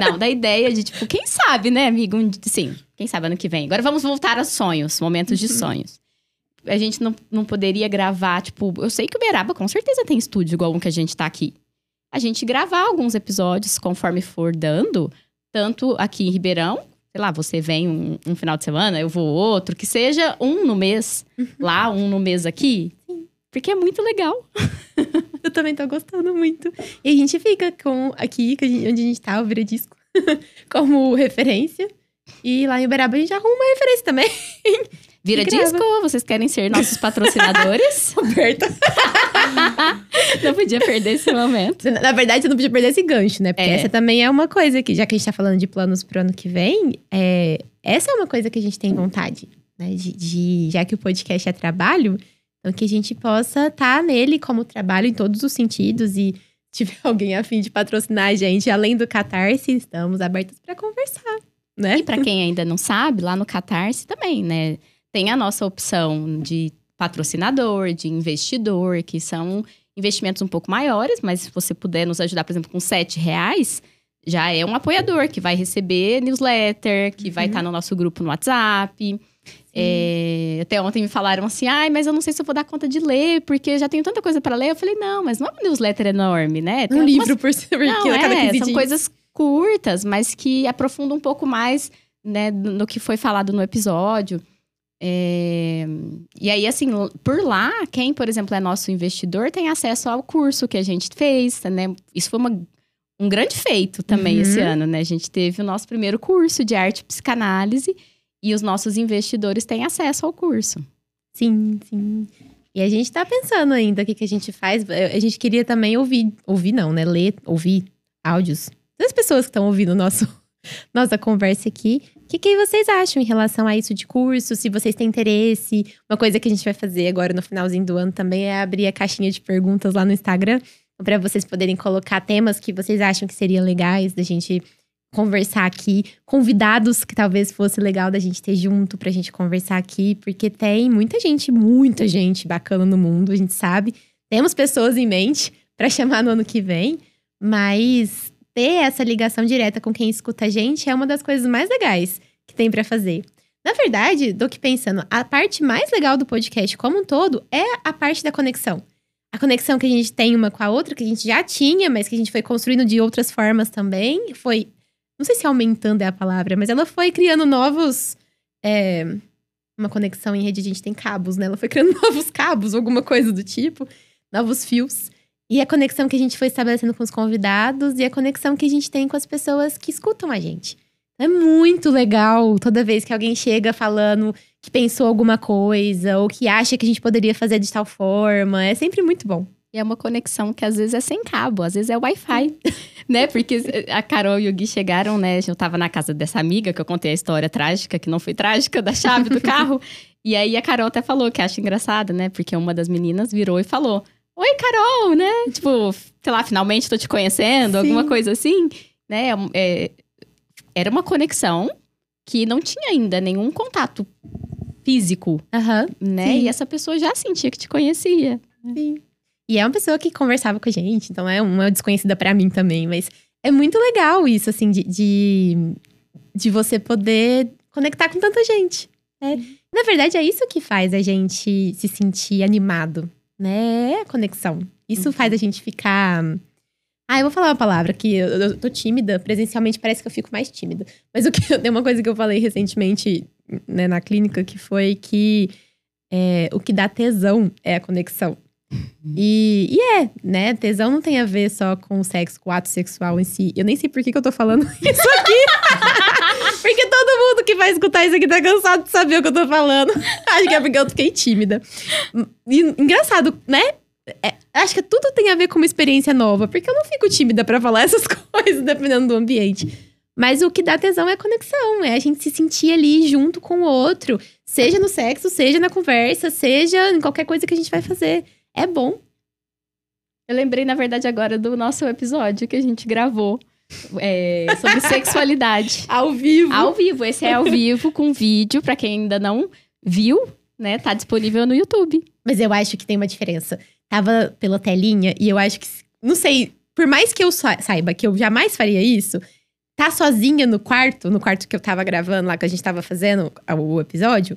Não, da ideia de, tipo, quem sabe, né, amigo? Sim, quem sabe ano que vem. Agora vamos voltar a sonhos, momentos de sonhos. A gente não, não poderia gravar, tipo, eu sei que o Beraba com certeza tem estúdio igual um que a gente tá aqui. A gente gravar alguns episódios conforme for dando, tanto aqui em Ribeirão, sei lá, você vem um, um final de semana, eu vou outro, que seja um no mês lá, um no mês aqui. Porque é muito legal. Eu também tô gostando muito. E a gente fica com aqui, onde a gente tá, o Vira Disco, como referência. E lá em Uberaba a gente arruma uma referência também. Vira disco, vocês querem ser nossos patrocinadores? Roberta. não podia perder esse momento. Na verdade, você não podia perder esse gancho, né? Porque É. essa também é uma coisa que, já que a gente tá falando de planos pro ano que vem, é, essa é uma coisa que a gente tem vontade, né? De, de- já que o podcast é trabalho, então que a gente possa estar nele como trabalho em todos os sentidos e tiver alguém a fim de patrocinar a gente, além do Catarse, estamos abertos para conversar, né? E pra quem ainda não sabe, lá no Catarse também, né? Tem a nossa opção de patrocinador, de investidor, que são investimentos um pouco maiores, mas se você puder nos ajudar, por exemplo, com sete reais, já é um apoiador que vai receber newsletter, que vai Uhum. estar no nosso grupo no WhatsApp. É, até ontem me falaram assim, ai, mas eu não sei se eu vou dar conta de ler, porque já tenho tanta coisa para ler. Eu falei, não, mas não é uma newsletter enorme, né? Tem Um algumas livro por, por não, cada é, 15 são dias. coisas curtas, mas que aprofundam um pouco mais né, no que foi falado no episódio. É, E aí, assim, por lá, quem, por exemplo, é nosso investidor, tem acesso ao curso que a gente fez, né? Isso foi uma- um grande feito também Uhum. esse ano, né? A gente teve o nosso primeiro curso de arte e psicanálise. e os nossos investidores têm acesso ao curso. Sim, sim. E a gente tá pensando ainda o que, que a gente faz. A gente queria também ouvir, ouvir não, né? Ler, ouvir áudios das pessoas que estão ouvindo nosso, nossa conversa aqui. Que, que vocês acham em relação a isso de curso? Se vocês têm interesse. Uma coisa que a gente vai fazer agora no finalzinho do ano também é abrir a caixinha de perguntas lá no Instagram. para vocês poderem colocar temas que vocês acham que seriam legais da gente conversar aqui, convidados que talvez fosse legal da gente ter junto pra gente conversar aqui, porque tem muita gente, muita gente bacana no mundo, a gente sabe. Temos pessoas em mente para chamar no ano que vem, mas ter essa ligação direta com quem escuta a gente é uma das coisas mais legais que tem para fazer. Na verdade, do que pensando, a parte mais legal do podcast como um todo é a parte da conexão. A conexão que a gente tem uma com a outra, que a gente já tinha, mas que a gente foi construindo de outras formas também, foi não sei se aumentando é a palavra, mas ela foi criando novos. É, uma conexão em rede, a gente tem cabos, né? Ela foi criando novos cabos, alguma coisa do tipo, novos fios. E a conexão que a gente foi estabelecendo com os convidados e a conexão que a gente tem com as pessoas que escutam a gente. É muito legal toda vez que alguém chega falando que pensou alguma coisa ou que acha que a gente poderia fazer de tal forma. É sempre muito bom. E é uma conexão que às vezes é sem cabo, às vezes é Wi-Fi, né? Porque a Carol e o Gui chegaram, né? Eu tava na casa dessa amiga que eu contei a história trágica, que não foi trágica, da chave do carro. e aí a Carol até falou que acha engraçado, né? Porque uma das meninas virou e falou: Oi, Carol, né? Tipo, sei lá, finalmente tô te conhecendo, Sim. alguma coisa assim, né? É, era uma conexão que não tinha ainda nenhum contato físico, uhum. né? Sim. E essa pessoa já sentia que te conhecia. Sim. E é uma pessoa que conversava com a gente, então é uma desconhecida para mim também. Mas é muito legal isso, assim, de, de, de você poder conectar com tanta gente. Né? Na verdade, é isso que faz a gente se sentir animado, né? É a conexão. Isso uhum. faz a gente ficar. Ah, eu vou falar uma palavra que eu, eu tô tímida, presencialmente parece que eu fico mais tímida. Mas o que tem uma coisa que eu falei recentemente né, na clínica que foi que é, o que dá tesão é a conexão. E, e, é, né? Tesão não tem a ver só com o sexo, com o ato sexual em si. Eu nem sei por que, que eu tô falando isso aqui. Porque todo mundo que vai escutar isso aqui tá cansado de saber o que eu tô falando. Acho que é porque eu fiquei tímida. E, engraçado, né? É, acho que tudo tem a ver com uma experiência nova. Porque eu não fico tímida para falar essas coisas, dependendo do ambiente. Mas o que dá tesão é a conexão, é a gente se sentir ali junto com o outro. Seja no sexo, seja na conversa, seja em qualquer coisa que a gente vai fazer é bom. Eu lembrei, na verdade, agora do nosso episódio que a gente gravou. É, sobre sexualidade. ao vivo. Ao vivo. Esse é ao vivo, com vídeo, para quem ainda não viu, né? Tá disponível no YouTube. Mas eu acho que tem uma diferença. Tava pela telinha e eu acho que. Não sei, por mais que eu saiba que eu jamais faria isso, tá sozinha no quarto, no quarto que eu tava gravando lá, que a gente tava fazendo o episódio,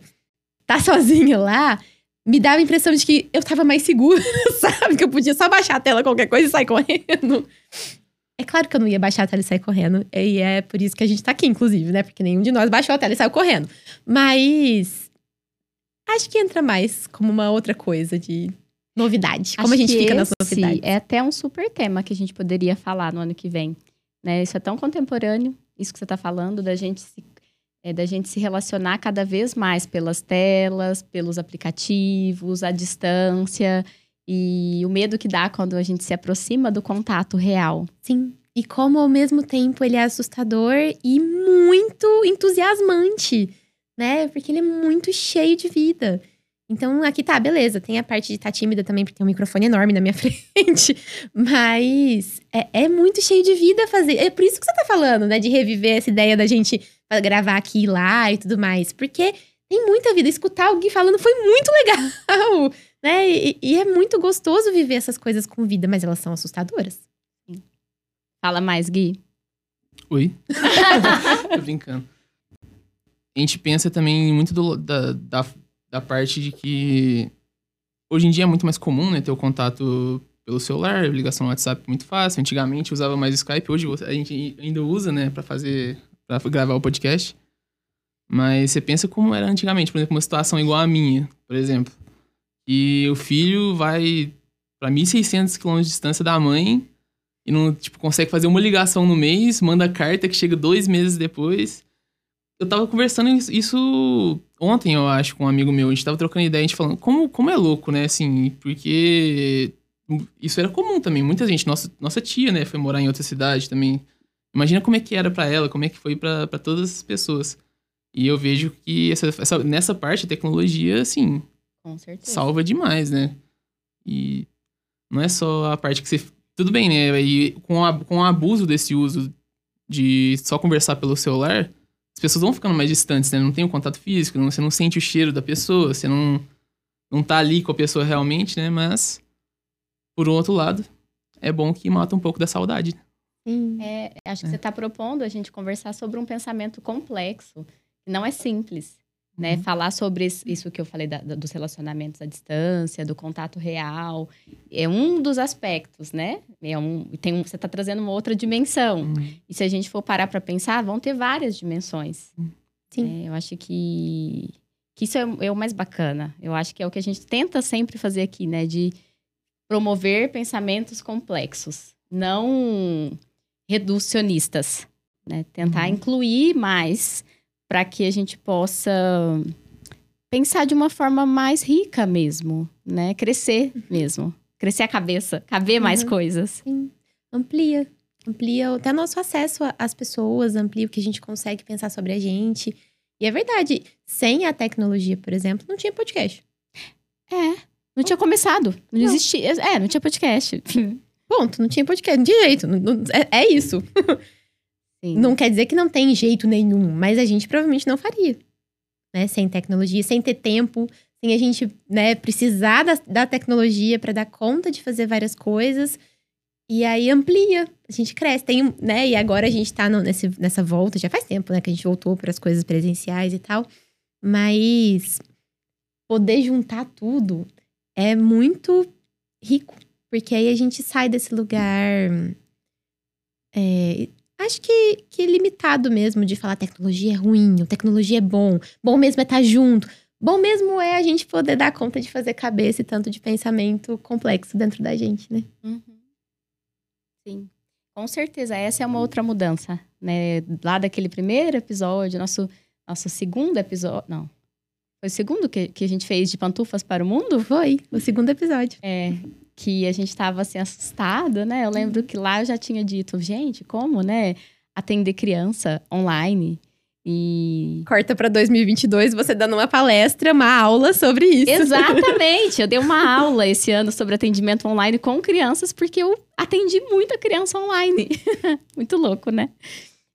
tá sozinha lá me dava a impressão de que eu tava mais segura, sabe? Que eu podia só baixar a tela, qualquer coisa e sair correndo. É claro que eu não ia baixar a tela e sair correndo. E é por isso que a gente tá aqui, inclusive, né? Porque nenhum de nós baixou a tela e saiu correndo. Mas. Acho que entra mais como uma outra coisa de novidade. Como acho a gente fica nas novidades. É até um super tema que a gente poderia falar no ano que vem. Né? Isso é tão contemporâneo, isso que você tá falando, da gente se é da gente se relacionar cada vez mais pelas telas, pelos aplicativos, à distância e o medo que dá quando a gente se aproxima do contato real. Sim. E como ao mesmo tempo ele é assustador e muito entusiasmante, né? Porque ele é muito cheio de vida. Então, aqui tá, beleza. Tem a parte de estar tá tímida também, porque tem um microfone enorme na minha frente. Mas é, é, muito cheio de vida fazer. É por isso que você tá falando, né? De reviver essa ideia da gente gravar aqui e lá e tudo mais. Porque tem muita vida. Escutar alguém falando foi muito legal, né? E, e é muito gostoso viver essas coisas com vida, mas elas são assustadoras. Sim. Fala mais, Gui. Oi. Tô brincando. A gente pensa também muito do, da, da da parte de que hoje em dia é muito mais comum, né, ter o contato pelo celular, ligação no WhatsApp muito fácil. Antigamente usava mais Skype, hoje a gente ainda usa, né, para fazer para gravar o podcast. Mas você pensa como era antigamente, por exemplo, uma situação igual a minha, por exemplo, e o filho vai para 1.600 km de distância da mãe e não tipo consegue fazer uma ligação no mês, manda carta que chega dois meses depois eu tava conversando isso- ontem, eu acho, com um amigo meu. A gente tava trocando ideia, a gente falando como, como é louco, né? Assim, porque isso era comum também. Muita gente, nossa, nossa tia, né, foi morar em outra cidade também. Imagina como é que era pra ela, como é que foi pra todas as pessoas. E eu vejo que essa, essa- nessa parte a tecnologia, assim, Com certeza. salva demais, né? E não é só a parte que você. Tudo bem, né? E com, a, com o abuso desse uso de só conversar pelo celular, as pessoas vão ficando mais distantes, né? Não tem o contato físico, não- você não sente o cheiro da pessoa, você não, não tá ali com a pessoa realmente, né? Mas, por outro lado, é bom que mata um pouco da saudade. Sim. É, acho que É. você está propondo a gente conversar sobre um pensamento complexo, que não é simples. Né? Uhum. Falar sobre isso que eu falei da- dos relacionamentos à distância, do contato real, é um dos aspectos, né? É um, tem um, você está trazendo uma outra dimensão. E se a gente for parar para pensar, vão ter várias dimensões. Sim. É, eu acho que, que isso é, o- é o mais bacana. Eu acho que é o que a gente tenta sempre fazer aqui, né? De promover pensamentos complexos, não reducionistas. Né? Tentar Uhum. incluir mais para que a gente possa pensar de uma forma mais rica mesmo, né? Crescer mesmo. Crescer a cabeça, caber mais Uhum. coisas. Amplia. Amplia até nosso acesso às pessoas, amplia o que a gente consegue pensar sobre a gente. E é verdade, sem a tecnologia, por exemplo, não tinha podcast. É. Não tinha começado. Não, Não. existia. É, não tinha podcast. Ponto, não tinha podcast, não tinha jeito. não- não- é, é isso. Sim. Não quer dizer que não tem jeito nenhum, mas a gente provavelmente não faria. Né? Sem tecnologia, sem ter tempo, sem a gente né, precisar da, da tecnologia para dar conta de fazer várias coisas. E aí amplia, a gente cresce. Tem, né? E agora a gente tá no- nesse, nessa volta, já faz tempo, né? Que a gente voltou para as coisas presenciais e tal. Mas poder juntar tudo é muito rico. Porque aí a gente sai desse lugar. é, acho que, que limitado mesmo de falar tecnologia é ruim, ou tecnologia é bom. Bom mesmo é estar junto. Bom mesmo é a gente poder dar conta de fazer cabeça e tanto de pensamento complexo dentro da gente, né? Uhum. Sim, com certeza. Essa é uma outra mudança, né? Lá daquele primeiro episódio, nosso, nosso segundo episódio. Não. Foi o segundo que, que a gente fez de Pantufas para o Mundo? Foi o segundo episódio. É. Que a gente estava assim, assustado, né? Eu lembro que lá eu já tinha dito, gente, como, né? Atender criança online. E Corta pra 2022, você dando uma palestra, uma aula sobre isso. Exatamente. Eu dei uma aula esse ano sobre atendimento online com crianças, porque eu atendi muita criança online. Muito louco, né?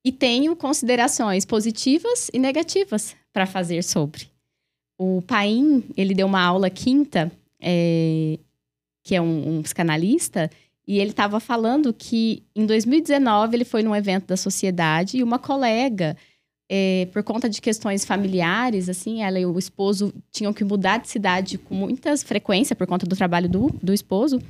E tenho considerações positivas e negativas para fazer sobre. O Paim, ele deu uma aula quinta, é, que é um, um psicanalista, e ele estava falando que em 2019 ele foi num evento da sociedade e uma colega é, por conta de questões familiares, assim, ela e o esposo tinham que mudar de cidade com muita frequência por conta do trabalho do, do esposo.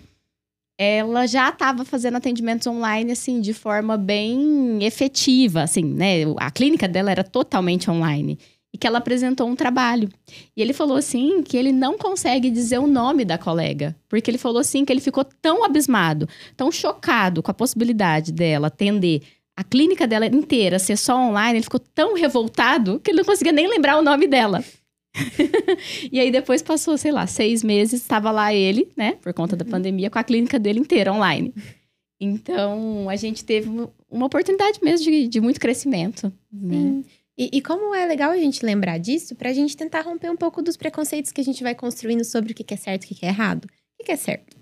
Ela já estava fazendo atendimentos online, assim, de forma bem efetiva, assim, né? A clínica dela era totalmente online. E que ela apresentou um trabalho. E ele falou, assim, que ele não consegue dizer o nome da colega. Porque ele falou, assim, que ele ficou tão abismado, tão chocado com a possibilidade dela atender a clínica dela inteira ser só online, ele ficou tão revoltado que ele não conseguia nem lembrar o nome dela. e aí depois passou, sei lá, seis meses, estava lá ele, né, por conta da pandemia, com a clínica dele inteira online. Então, a gente teve uma oportunidade mesmo de, de muito crescimento. Né? Sim. E, e como é legal a gente lembrar disso, pra gente tentar romper um pouco dos preconceitos que a gente vai construindo sobre o que é certo e o que é errado. O que é certo,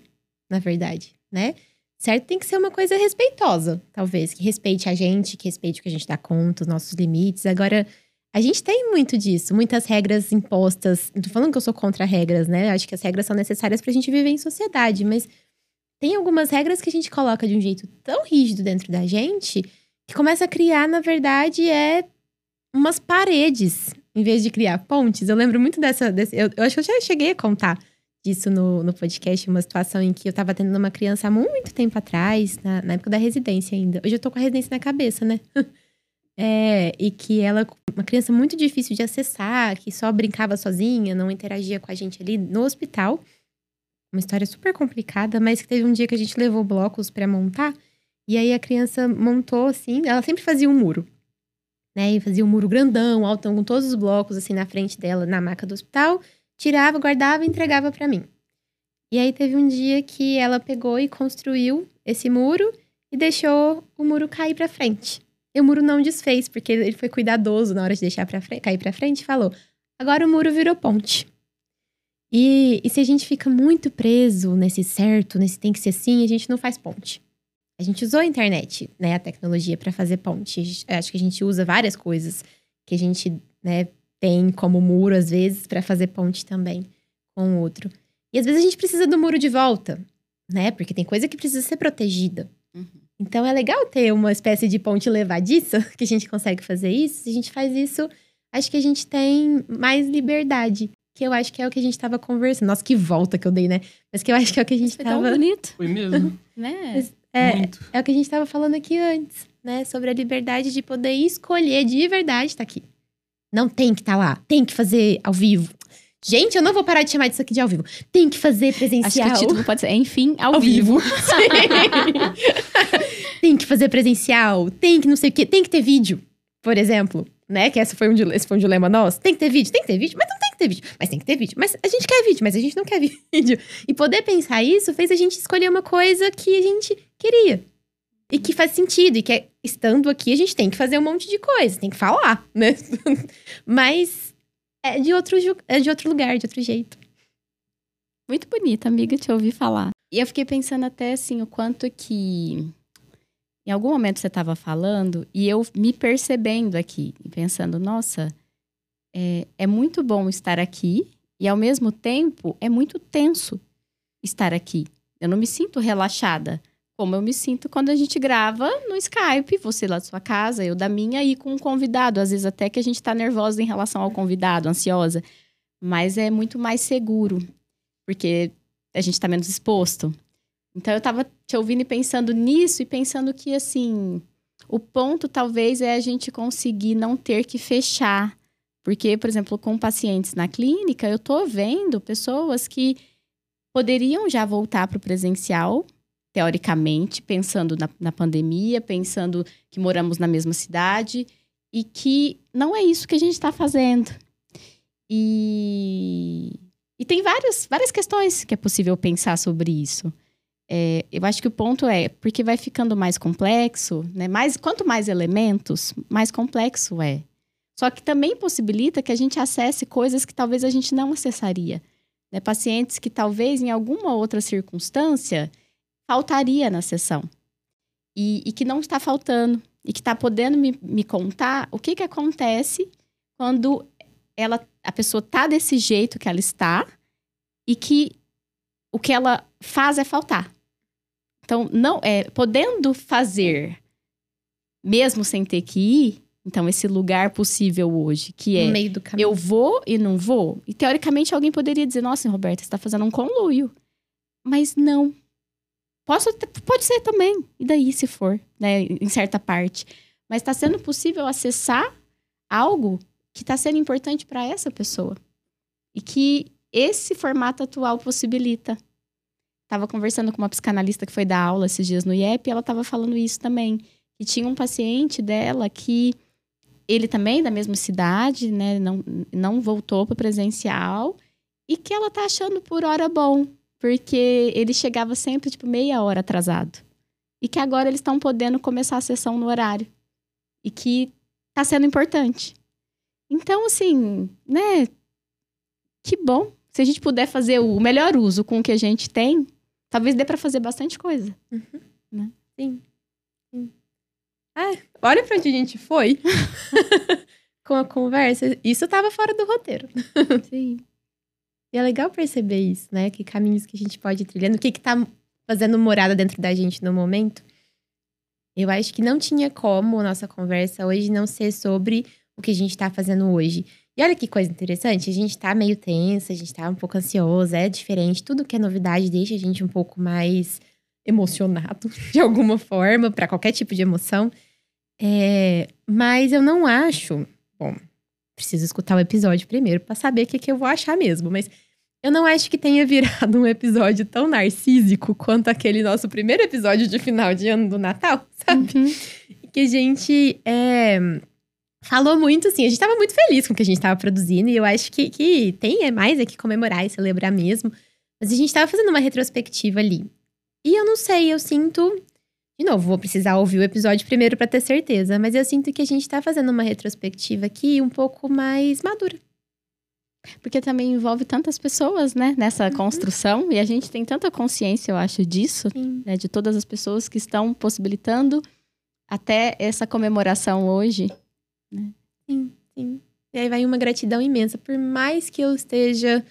na verdade, né? Certo tem que ser uma coisa respeitosa, talvez, que respeite a gente, que respeite o que a gente dá conta, os nossos limites. Agora, a gente tem muito disso, muitas regras impostas. Não tô falando que eu sou contra regras, né? Acho que as regras são necessárias pra gente viver em sociedade, mas tem algumas regras que a gente coloca de um jeito tão rígido dentro da gente que começa a criar, na verdade, é umas paredes em vez de criar pontes. Eu lembro muito dessa. Desse, eu, eu acho que eu já cheguei a contar disso no, no podcast, uma situação em que eu tava atendendo uma criança há muito tempo atrás, na, na época da residência ainda. Hoje eu tô com a residência na cabeça, né? É, e que ela, uma criança muito difícil de acessar, que só brincava sozinha, não interagia com a gente ali no hospital. Uma história super complicada, mas que teve um dia que a gente levou blocos para montar. E aí a criança montou assim, ela sempre fazia um muro. Né? E fazia um muro grandão, altão, com todos os blocos assim na frente dela, na maca do hospital. Tirava, guardava e entregava para mim. E aí teve um dia que ela pegou e construiu esse muro e deixou o muro cair para frente. E o muro não desfez, porque ele foi cuidadoso na hora de deixar pra cair para frente falou: agora o muro virou ponte. E, e se a gente fica muito preso nesse certo, nesse tem que ser assim, a gente não faz ponte. A gente usou a internet, né, a tecnologia para fazer ponte. Acho que a gente usa várias coisas que a gente, né, tem como muro às vezes para fazer ponte também com o outro. E às vezes a gente precisa do muro de volta, né? Porque tem coisa que precisa ser protegida. Uhum. Então é legal ter uma espécie de ponte levadiça que a gente consegue fazer isso. Se a gente faz isso, acho que a gente tem mais liberdade. Que eu acho que é o que a gente estava conversando. Nossa, que volta que eu dei, né? Mas que eu acho que é o que a gente estava. Tava... bonito. Foi mesmo. né? É, Muito. é o que a gente estava falando aqui antes, né? Sobre a liberdade de poder escolher de verdade estar tá aqui. Não tem que estar tá lá, tem que fazer ao vivo. Gente, eu não vou parar de chamar disso aqui de ao vivo. Tem que fazer presencial. Acho que o título pode ser, enfim, ao, ao vivo. vivo. tem que fazer presencial, tem que não sei o quê, tem que ter vídeo, por exemplo. Né? Que esse foi, um, esse foi um dilema nosso. Tem que ter vídeo, tem que ter vídeo, mas não tem que ter vídeo. Mas tem que ter vídeo. Mas a gente quer vídeo, mas a gente não quer vídeo. E poder pensar isso fez a gente escolher uma coisa que a gente queria. E que faz sentido. E que é, estando aqui, a gente tem que fazer um monte de coisa. Tem que falar, né? mas é de outro, é de outro lugar, de outro jeito. Muito bonita, amiga, te ouvir falar. E eu fiquei pensando até assim, o quanto que em algum momento você estava falando e eu me percebendo aqui, pensando, nossa, é, é muito bom estar aqui e ao mesmo tempo é muito tenso estar aqui. Eu não me sinto relaxada, como eu me sinto quando a gente grava no Skype, você lá da sua casa, eu da minha, e com um convidado. Às vezes até que a gente está nervosa em relação ao convidado, ansiosa. Mas é muito mais seguro, porque a gente está menos exposto. Então eu tava te ouvindo e pensando nisso e pensando que assim, o ponto talvez é a gente conseguir não ter que fechar. Porque, por exemplo, com pacientes na clínica, eu tô vendo pessoas que poderiam já voltar para o presencial, teoricamente, pensando na, na pandemia, pensando que moramos na mesma cidade e que não é isso que a gente está fazendo. E, e tem várias, várias questões que é possível pensar sobre isso. É, eu acho que o ponto é, porque vai ficando mais complexo, né? Mais, quanto mais elementos, mais complexo é. Só que também possibilita que a gente acesse coisas que talvez a gente não acessaria. Né? Pacientes que talvez em alguma outra circunstância faltaria na sessão. E, e que não está faltando. E que está podendo me, me contar o que, que acontece quando ela, a pessoa está desse jeito que ela está e que o que ela faz é faltar. Então, não é podendo fazer, mesmo sem ter que ir, então esse lugar possível hoje, que é no meio do caminho. eu vou e não vou. E teoricamente alguém poderia dizer: "Nossa, Roberta, você está fazendo um conluio". Mas não. Posso, pode ser também. E daí se for, né, em certa parte. Mas está sendo possível acessar algo que está sendo importante para essa pessoa. E que esse formato atual possibilita. Tava conversando com uma psicanalista que foi dar aula esses dias no IEP e ela tava falando isso também. Que tinha um paciente dela que ele também da mesma cidade, né, não, não voltou para presencial e que ela tá achando por hora bom, porque ele chegava sempre tipo meia hora atrasado. E que agora eles estão podendo começar a sessão no horário. E que tá sendo importante. Então, assim, né? Que bom. Se a gente puder fazer o melhor uso com o que a gente tem, talvez dê para fazer bastante coisa. Uhum. Né? Sim. Sim. Ah, olha pra onde a gente foi com a conversa. Isso tava fora do roteiro. Sim. E é legal perceber isso, né? Que caminhos que a gente pode ir trilhando, o que que tá fazendo morada dentro da gente no momento. Eu acho que não tinha como a nossa conversa hoje não ser sobre o que a gente tá fazendo hoje. E olha que coisa interessante, a gente tá meio tensa, a gente tá um pouco ansiosa, é diferente. Tudo que é novidade deixa a gente um pouco mais emocionado, de alguma forma, para qualquer tipo de emoção. É, mas eu não acho. Bom, preciso escutar o episódio primeiro para saber o que, que eu vou achar mesmo. Mas eu não acho que tenha virado um episódio tão narcísico quanto aquele nosso primeiro episódio de final de ano do Natal, sabe? Uhum. Que a gente é, falou muito assim. A gente tava muito feliz com o que a gente tava produzindo. E eu acho que, que tem é mais é que comemorar e celebrar mesmo. Mas a gente tava fazendo uma retrospectiva ali. E eu não sei, eu sinto. De novo, vou precisar ouvir o episódio primeiro para ter certeza. Mas eu sinto que a gente tá fazendo uma retrospectiva aqui um pouco mais madura. Porque também envolve tantas pessoas, né, nessa uhum. construção. E a gente tem tanta consciência, eu acho, disso, né, de todas as pessoas que estão possibilitando até essa comemoração hoje. Né? Sim, sim. E aí vai uma gratidão imensa. Por mais que eu esteja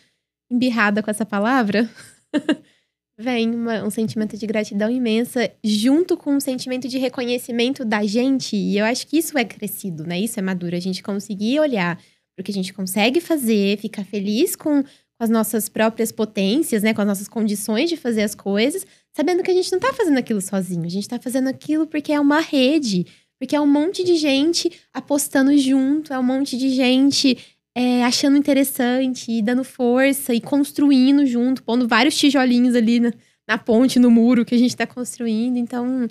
embirrada com essa palavra, vem uma, um sentimento de gratidão imensa, junto com um sentimento de reconhecimento da gente. E eu acho que isso é crescido, né? Isso é maduro. A gente conseguir olhar para o que a gente consegue fazer, ficar feliz com, as nossas próprias potências, né? Com as nossas condições de fazer as coisas, sabendo que a gente não está fazendo aquilo sozinho. A gente está fazendo aquilo porque é uma rede porque é um monte de gente apostando junto, é um monte de gente é, achando interessante, e dando força e construindo junto, pondo vários tijolinhos ali na, na ponte, no muro que a gente está construindo. Então,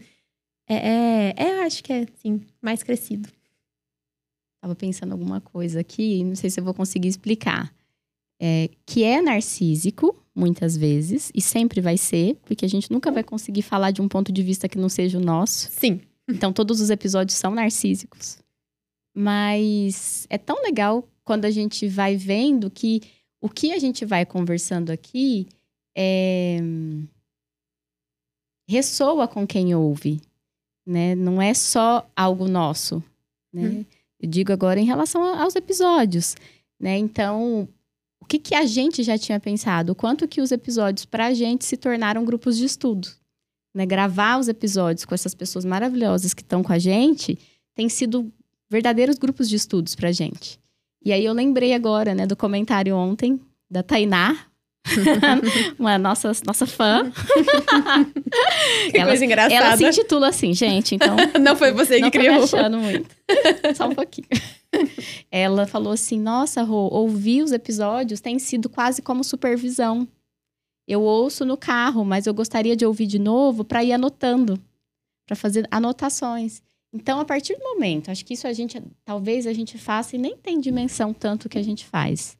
é, é, é, eu acho que é, assim, mais crescido. Tava pensando alguma coisa aqui, não sei se eu vou conseguir explicar. É, que é narcísico, muitas vezes, e sempre vai ser, porque a gente nunca vai conseguir falar de um ponto de vista que não seja o nosso. Sim. Então todos os episódios são narcísicos. Mas é tão legal quando a gente vai vendo que o que a gente vai conversando aqui é... ressoa com quem ouve, né? Não é só algo nosso, né? Hum. Eu digo agora em relação aos episódios, né? Então, o que, que a gente já tinha pensado? O quanto que os episódios para a gente se tornaram grupos de estudo né, gravar os episódios com essas pessoas maravilhosas que estão com a gente, tem sido verdadeiros grupos de estudos pra gente. E aí eu lembrei agora, né, do comentário ontem da Tainá, uma nossa, nossa fã. que ela, coisa engraçada. Ela se intitula assim, gente, então... não foi você que criou. Não achando muito. Só um pouquinho. Ela falou assim, nossa, Rô, ouvir os episódios tem sido quase como supervisão. Eu ouço no carro, mas eu gostaria de ouvir de novo para ir anotando, para fazer anotações. Então, a partir do momento, acho que isso a gente, talvez a gente faça e nem tem dimensão tanto que a gente faz.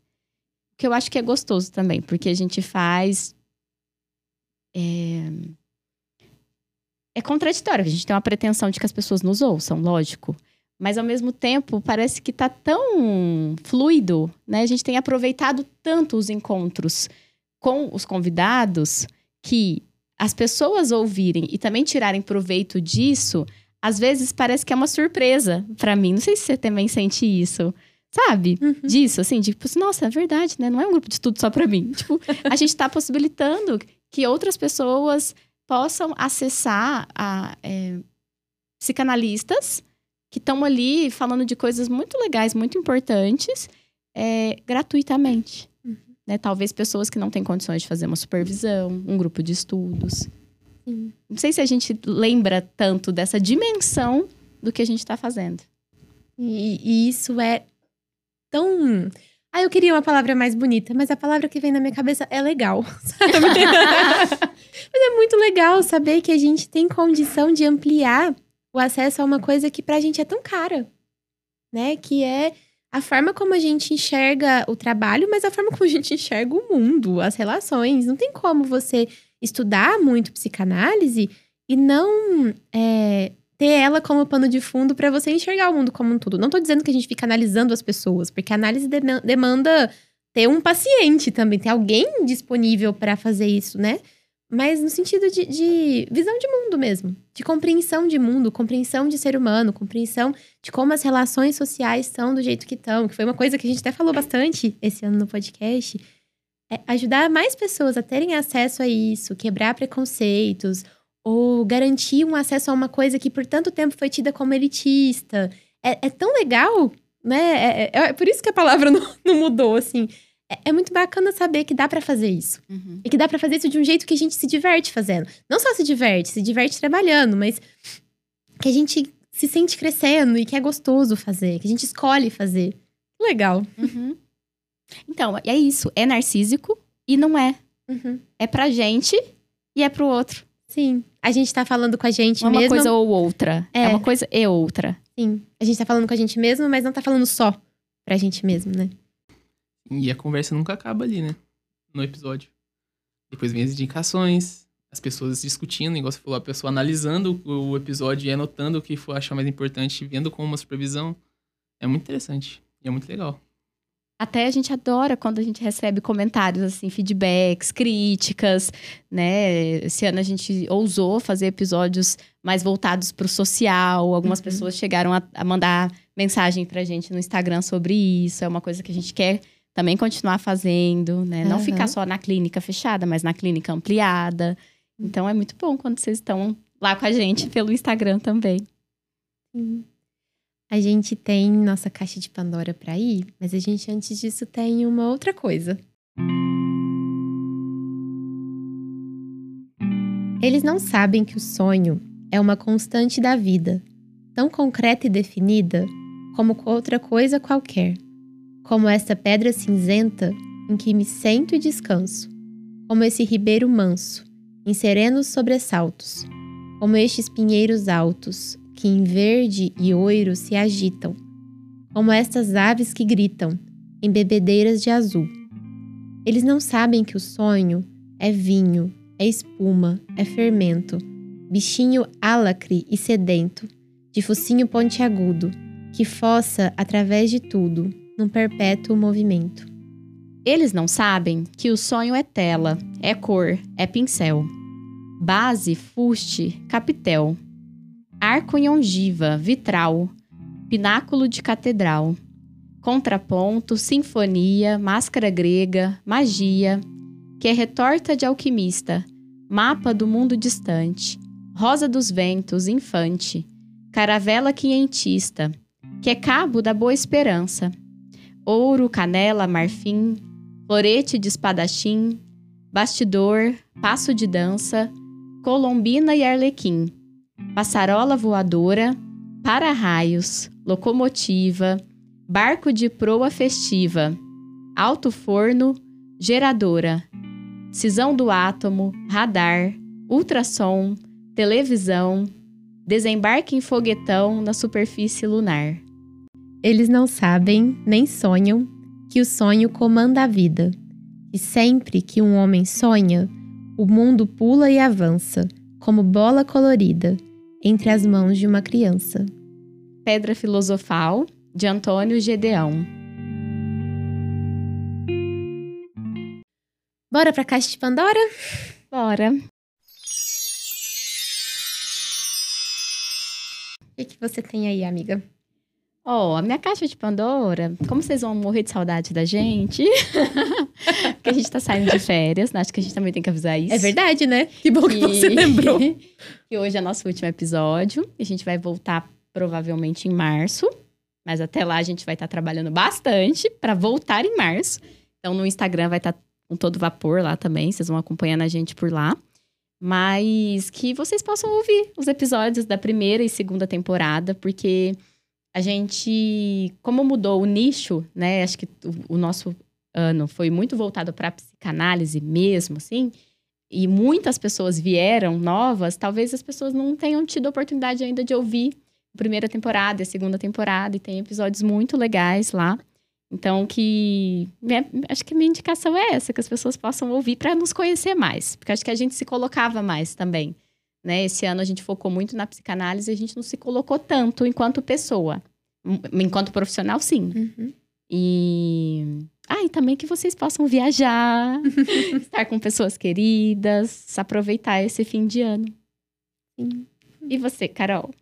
O que eu acho que é gostoso também, porque a gente faz. É, é contraditório, a gente tem uma pretensão de que as pessoas nos ouçam, lógico. Mas ao mesmo tempo, parece que está tão fluido, né? A gente tem aproveitado tanto os encontros com os convidados que as pessoas ouvirem e também tirarem proveito disso, às vezes parece que é uma surpresa para mim. Não sei se você também sente isso. Sabe? Uhum. Disso, assim, tipo, nossa, é verdade, né? Não é um grupo de estudo só para mim. Tipo, a gente está possibilitando que outras pessoas possam acessar a é, psicanalistas que estão ali falando de coisas muito legais, muito importantes, é, gratuitamente. Né? Talvez pessoas que não têm condições de fazer uma supervisão, um grupo de estudos. Sim. Não sei se a gente lembra tanto dessa dimensão do que a gente está fazendo. E, e, isso é tão. Ah, eu queria uma palavra mais bonita, mas a palavra que vem na minha cabeça é legal, mas é muito legal saber que a gente tem condição de ampliar o acesso a uma coisa que pra gente é tão cara, né? Que é a forma como a gente enxerga o trabalho, mas a forma como a gente enxerga o mundo, as relações. Não tem como você estudar muito psicanálise e não é, ter ela como pano de fundo para você enxergar o mundo como um todo. Não tô dizendo que a gente fica analisando as pessoas, porque a análise demanda ter um paciente também, ter alguém disponível para fazer isso, né? Mas no sentido de, de, visão de mundo mesmo, de compreensão de mundo, compreensão de ser humano, compreensão de como as relações sociais estão do jeito que estão, que foi uma coisa que a gente até falou bastante esse ano no podcast. É ajudar mais pessoas a terem acesso a isso, quebrar preconceitos, ou garantir um acesso a uma coisa que por tanto tempo foi tida como elitista. É, é tão legal, né? É, é, é, por isso que a palavra não, não mudou, assim é, é muito bacana saber que dá para fazer isso. Uhum. E que dá para fazer isso de um jeito que a gente se diverte fazendo. Não só se diverte, se diverte trabalhando, mas que a gente se sente crescendo e que é gostoso fazer, que a gente escolhe fazer. Legal. Uhum. Então, é isso. É narcísico e não é. Uhum. É pra gente e é pro outro. Sim. A gente tá falando com a gente é mesmo. Uma coisa ou outra. É. é uma coisa e outra. Sim. A gente tá falando com a gente mesmo, mas não tá falando só pra gente mesmo, né? E a conversa nunca acaba ali, né? No episódio. Depois vem as indicações, as pessoas discutindo, igual você falou, a pessoa analisando o episódio e anotando o que for achar mais importante, vendo como uma supervisão. É muito interessante. E é muito legal. Até a gente adora quando a gente recebe comentários, assim, feedbacks, críticas, né? Esse ano a gente ousou fazer episódios mais voltados para o social. Algumas Uhum. pessoas chegaram a, a mandar mensagem pra gente no Instagram sobre isso. É uma coisa que a gente quer também continuar fazendo, né? Não Aham. ficar só na clínica fechada, mas na clínica ampliada. Então é muito bom quando vocês estão lá com a gente pelo Instagram também. Sim. A gente tem nossa caixa de Pandora pra ir, mas a gente antes disso tem uma outra coisa. Eles não sabem que o sonho é uma constante da vida, tão concreta e definida como outra coisa qualquer, como esta pedra cinzenta em que me sento e descanso, como esse ribeiro manso, em serenos sobressaltos, como estes pinheiros altos, que em verde e oiro se agitam, como estas aves que gritam, em bebedeiras de azul. Eles não sabem que o sonho é vinho, é espuma, é fermento, bichinho álacre e sedento, de focinho pontiagudo, que fossa através de tudo, num perpétuo movimento. Eles não sabem que o sonho é tela, é cor, é pincel. Base, fuste, capitel. Arco em ongiva, vitral. Pináculo de catedral. Contraponto, sinfonia, máscara grega, magia. Que é retorta de alquimista. Mapa do mundo distante. Rosa dos ventos, infante. Caravela quinhentista. Que é cabo da boa esperança. Ouro, canela, marfim, florete de espadachim, bastidor, passo de dança, colombina e arlequim, passarola voadora, para-raios, locomotiva, barco de proa festiva, alto forno, geradora, cisão do átomo, radar, ultrassom, televisão, desembarque em foguetão na superfície lunar. Eles não sabem, nem sonham, que o sonho comanda a vida. E sempre que um homem sonha, o mundo pula e avança, como bola colorida, entre as mãos de uma criança. Pedra Filosofal, de Antônio Gedeão. Bora pra caixa de Pandora? Bora! O que, que você tem aí, amiga? Ó, a minha caixa de Pandora, como vocês vão morrer de saudade da gente? Porque a gente tá saindo de férias, né? acho que a gente também tem que avisar isso. É verdade, né? Que bom que você lembrou. que hoje é nosso último episódio. A gente vai voltar provavelmente em março. Mas até lá a gente vai estar trabalhando bastante para voltar em março. Então no Instagram vai estar com todo vapor lá também. Vocês vão acompanhando a gente por lá. Mas que vocês possam ouvir os episódios da primeira e segunda temporada, porque a gente, como mudou o nicho, né? Acho que o, o nosso ano foi muito voltado para psicanálise mesmo, assim. E muitas pessoas vieram novas, talvez as pessoas não tenham tido a oportunidade ainda de ouvir a primeira temporada a segunda temporada, e tem episódios muito legais lá. Então, que. minha- acho que a minha indicação é essa, que as pessoas possam ouvir para nos conhecer mais. Porque acho que a gente se colocava mais também. Né? Esse ano a gente focou muito na psicanálise e a gente não se colocou tanto enquanto pessoa. Enquanto profissional, sim. Uhum. E. Ah, e também que vocês possam viajar, estar com pessoas queridas, aproveitar esse fim de ano. Sim. E você, Carol?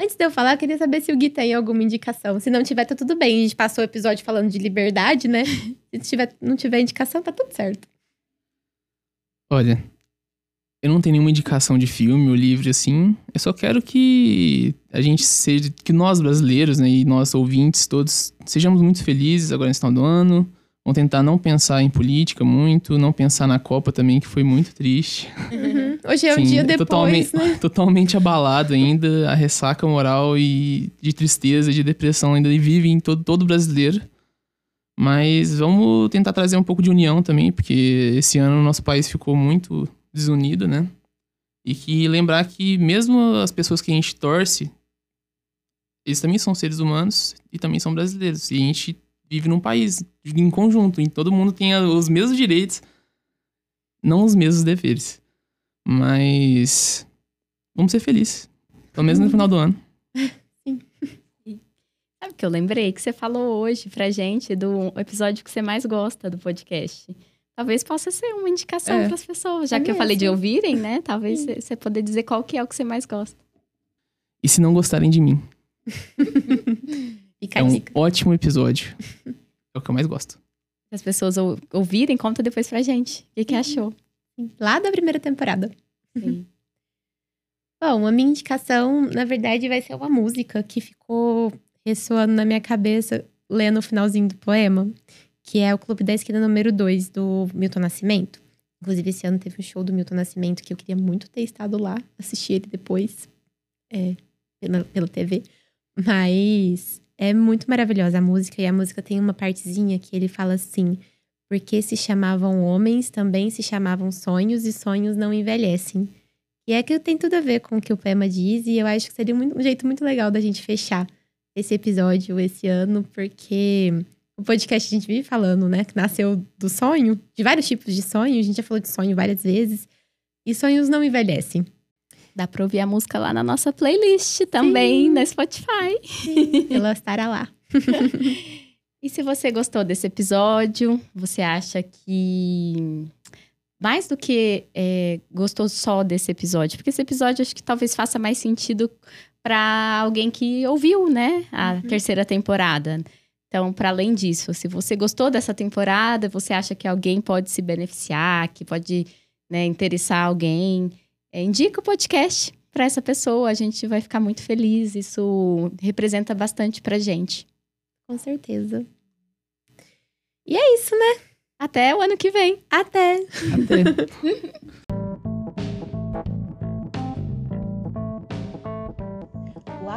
Antes de eu falar, eu queria saber se o Gui tem alguma indicação. Se não tiver, tá tudo bem. A gente passou o episódio falando de liberdade, né? Se tiver, não tiver indicação, tá tudo certo. Olha, eu não tenho nenhuma indicação de filme ou livro assim. Eu só quero que a gente seja, que nós brasileiros, né, e nós ouvintes todos sejamos muito felizes agora nesse final do ano. Vamos tentar não pensar em política muito, não pensar na Copa também, que foi muito triste. Hoje é um Sim, dia depois, totalmente, né? totalmente abalado ainda, a ressaca moral e de tristeza, de depressão ainda vive em todo, todo brasileiro. Mas vamos tentar trazer um pouco de união também, porque esse ano o nosso país ficou muito desunido, né? E que lembrar que mesmo as pessoas que a gente torce, eles também são seres humanos e também são brasileiros. E a gente vive num país em conjunto, e todo mundo tem os mesmos direitos, não os mesmos deveres. Mas vamos ser felizes. Pelo menos no final do ano. Sabe o que eu lembrei? Que você falou hoje pra gente do episódio que você mais gosta do podcast. Talvez possa ser uma indicação É. para as pessoas. Já É que eu falei de mesmo. ouvirem, né? Talvez você- poder dizer qual que é o que você mais gosta. E se não gostarem de mim, Fica é um dica. ótimo episódio. É o que eu mais gosto. Se as pessoas ou- ouvirem, conta depois pra gente. O que, que achou? Lá da primeira temporada. Sim. Bom, a minha indicação, na verdade, vai ser uma música que ficou ressoando na minha cabeça lendo o finalzinho do poema, que é o Clube da Esquina número 2 do Milton Nascimento. Inclusive, esse ano teve um show do Milton Nascimento que eu queria muito ter estado lá, assistir ele depois é, pela, pela TV. Mas é muito maravilhosa a música, e a música tem uma partezinha que ele fala assim: porque se chamavam homens, também se chamavam sonhos, e sonhos não envelhecem. E é que tem tudo a ver com o que o poema diz, e eu acho que seria um jeito muito legal da gente fechar esse episódio esse ano, porque o podcast a gente vive falando, né, que nasceu do sonho, de vários tipos de sonho, a gente já falou de sonho várias vezes, e sonhos não envelhecem. Dá pra ouvir a música lá na nossa playlist também, na Spotify. Ela estará lá. E se você gostou desse episódio, você acha que mais do que é, gostou só desse episódio, porque esse episódio acho que talvez faça mais sentido para alguém que ouviu, né, a Uhum. terceira temporada. Então, para além disso, se você gostou dessa temporada, você acha que alguém pode se beneficiar, que pode né, interessar alguém, é, indica o podcast para essa pessoa. A gente vai ficar muito feliz. Isso representa bastante pra gente. Com certeza. E é isso, né? Até o ano que vem. Até! Até.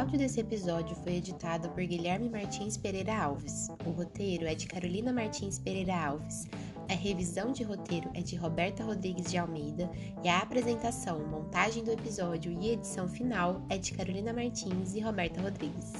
áudio desse episódio foi editado por Guilherme Martins Pereira Alves. O roteiro é de Carolina Martins Pereira Alves. A revisão de roteiro é de Roberta Rodrigues de Almeida e a apresentação, montagem do episódio e edição final é de Carolina Martins e Roberta Rodrigues.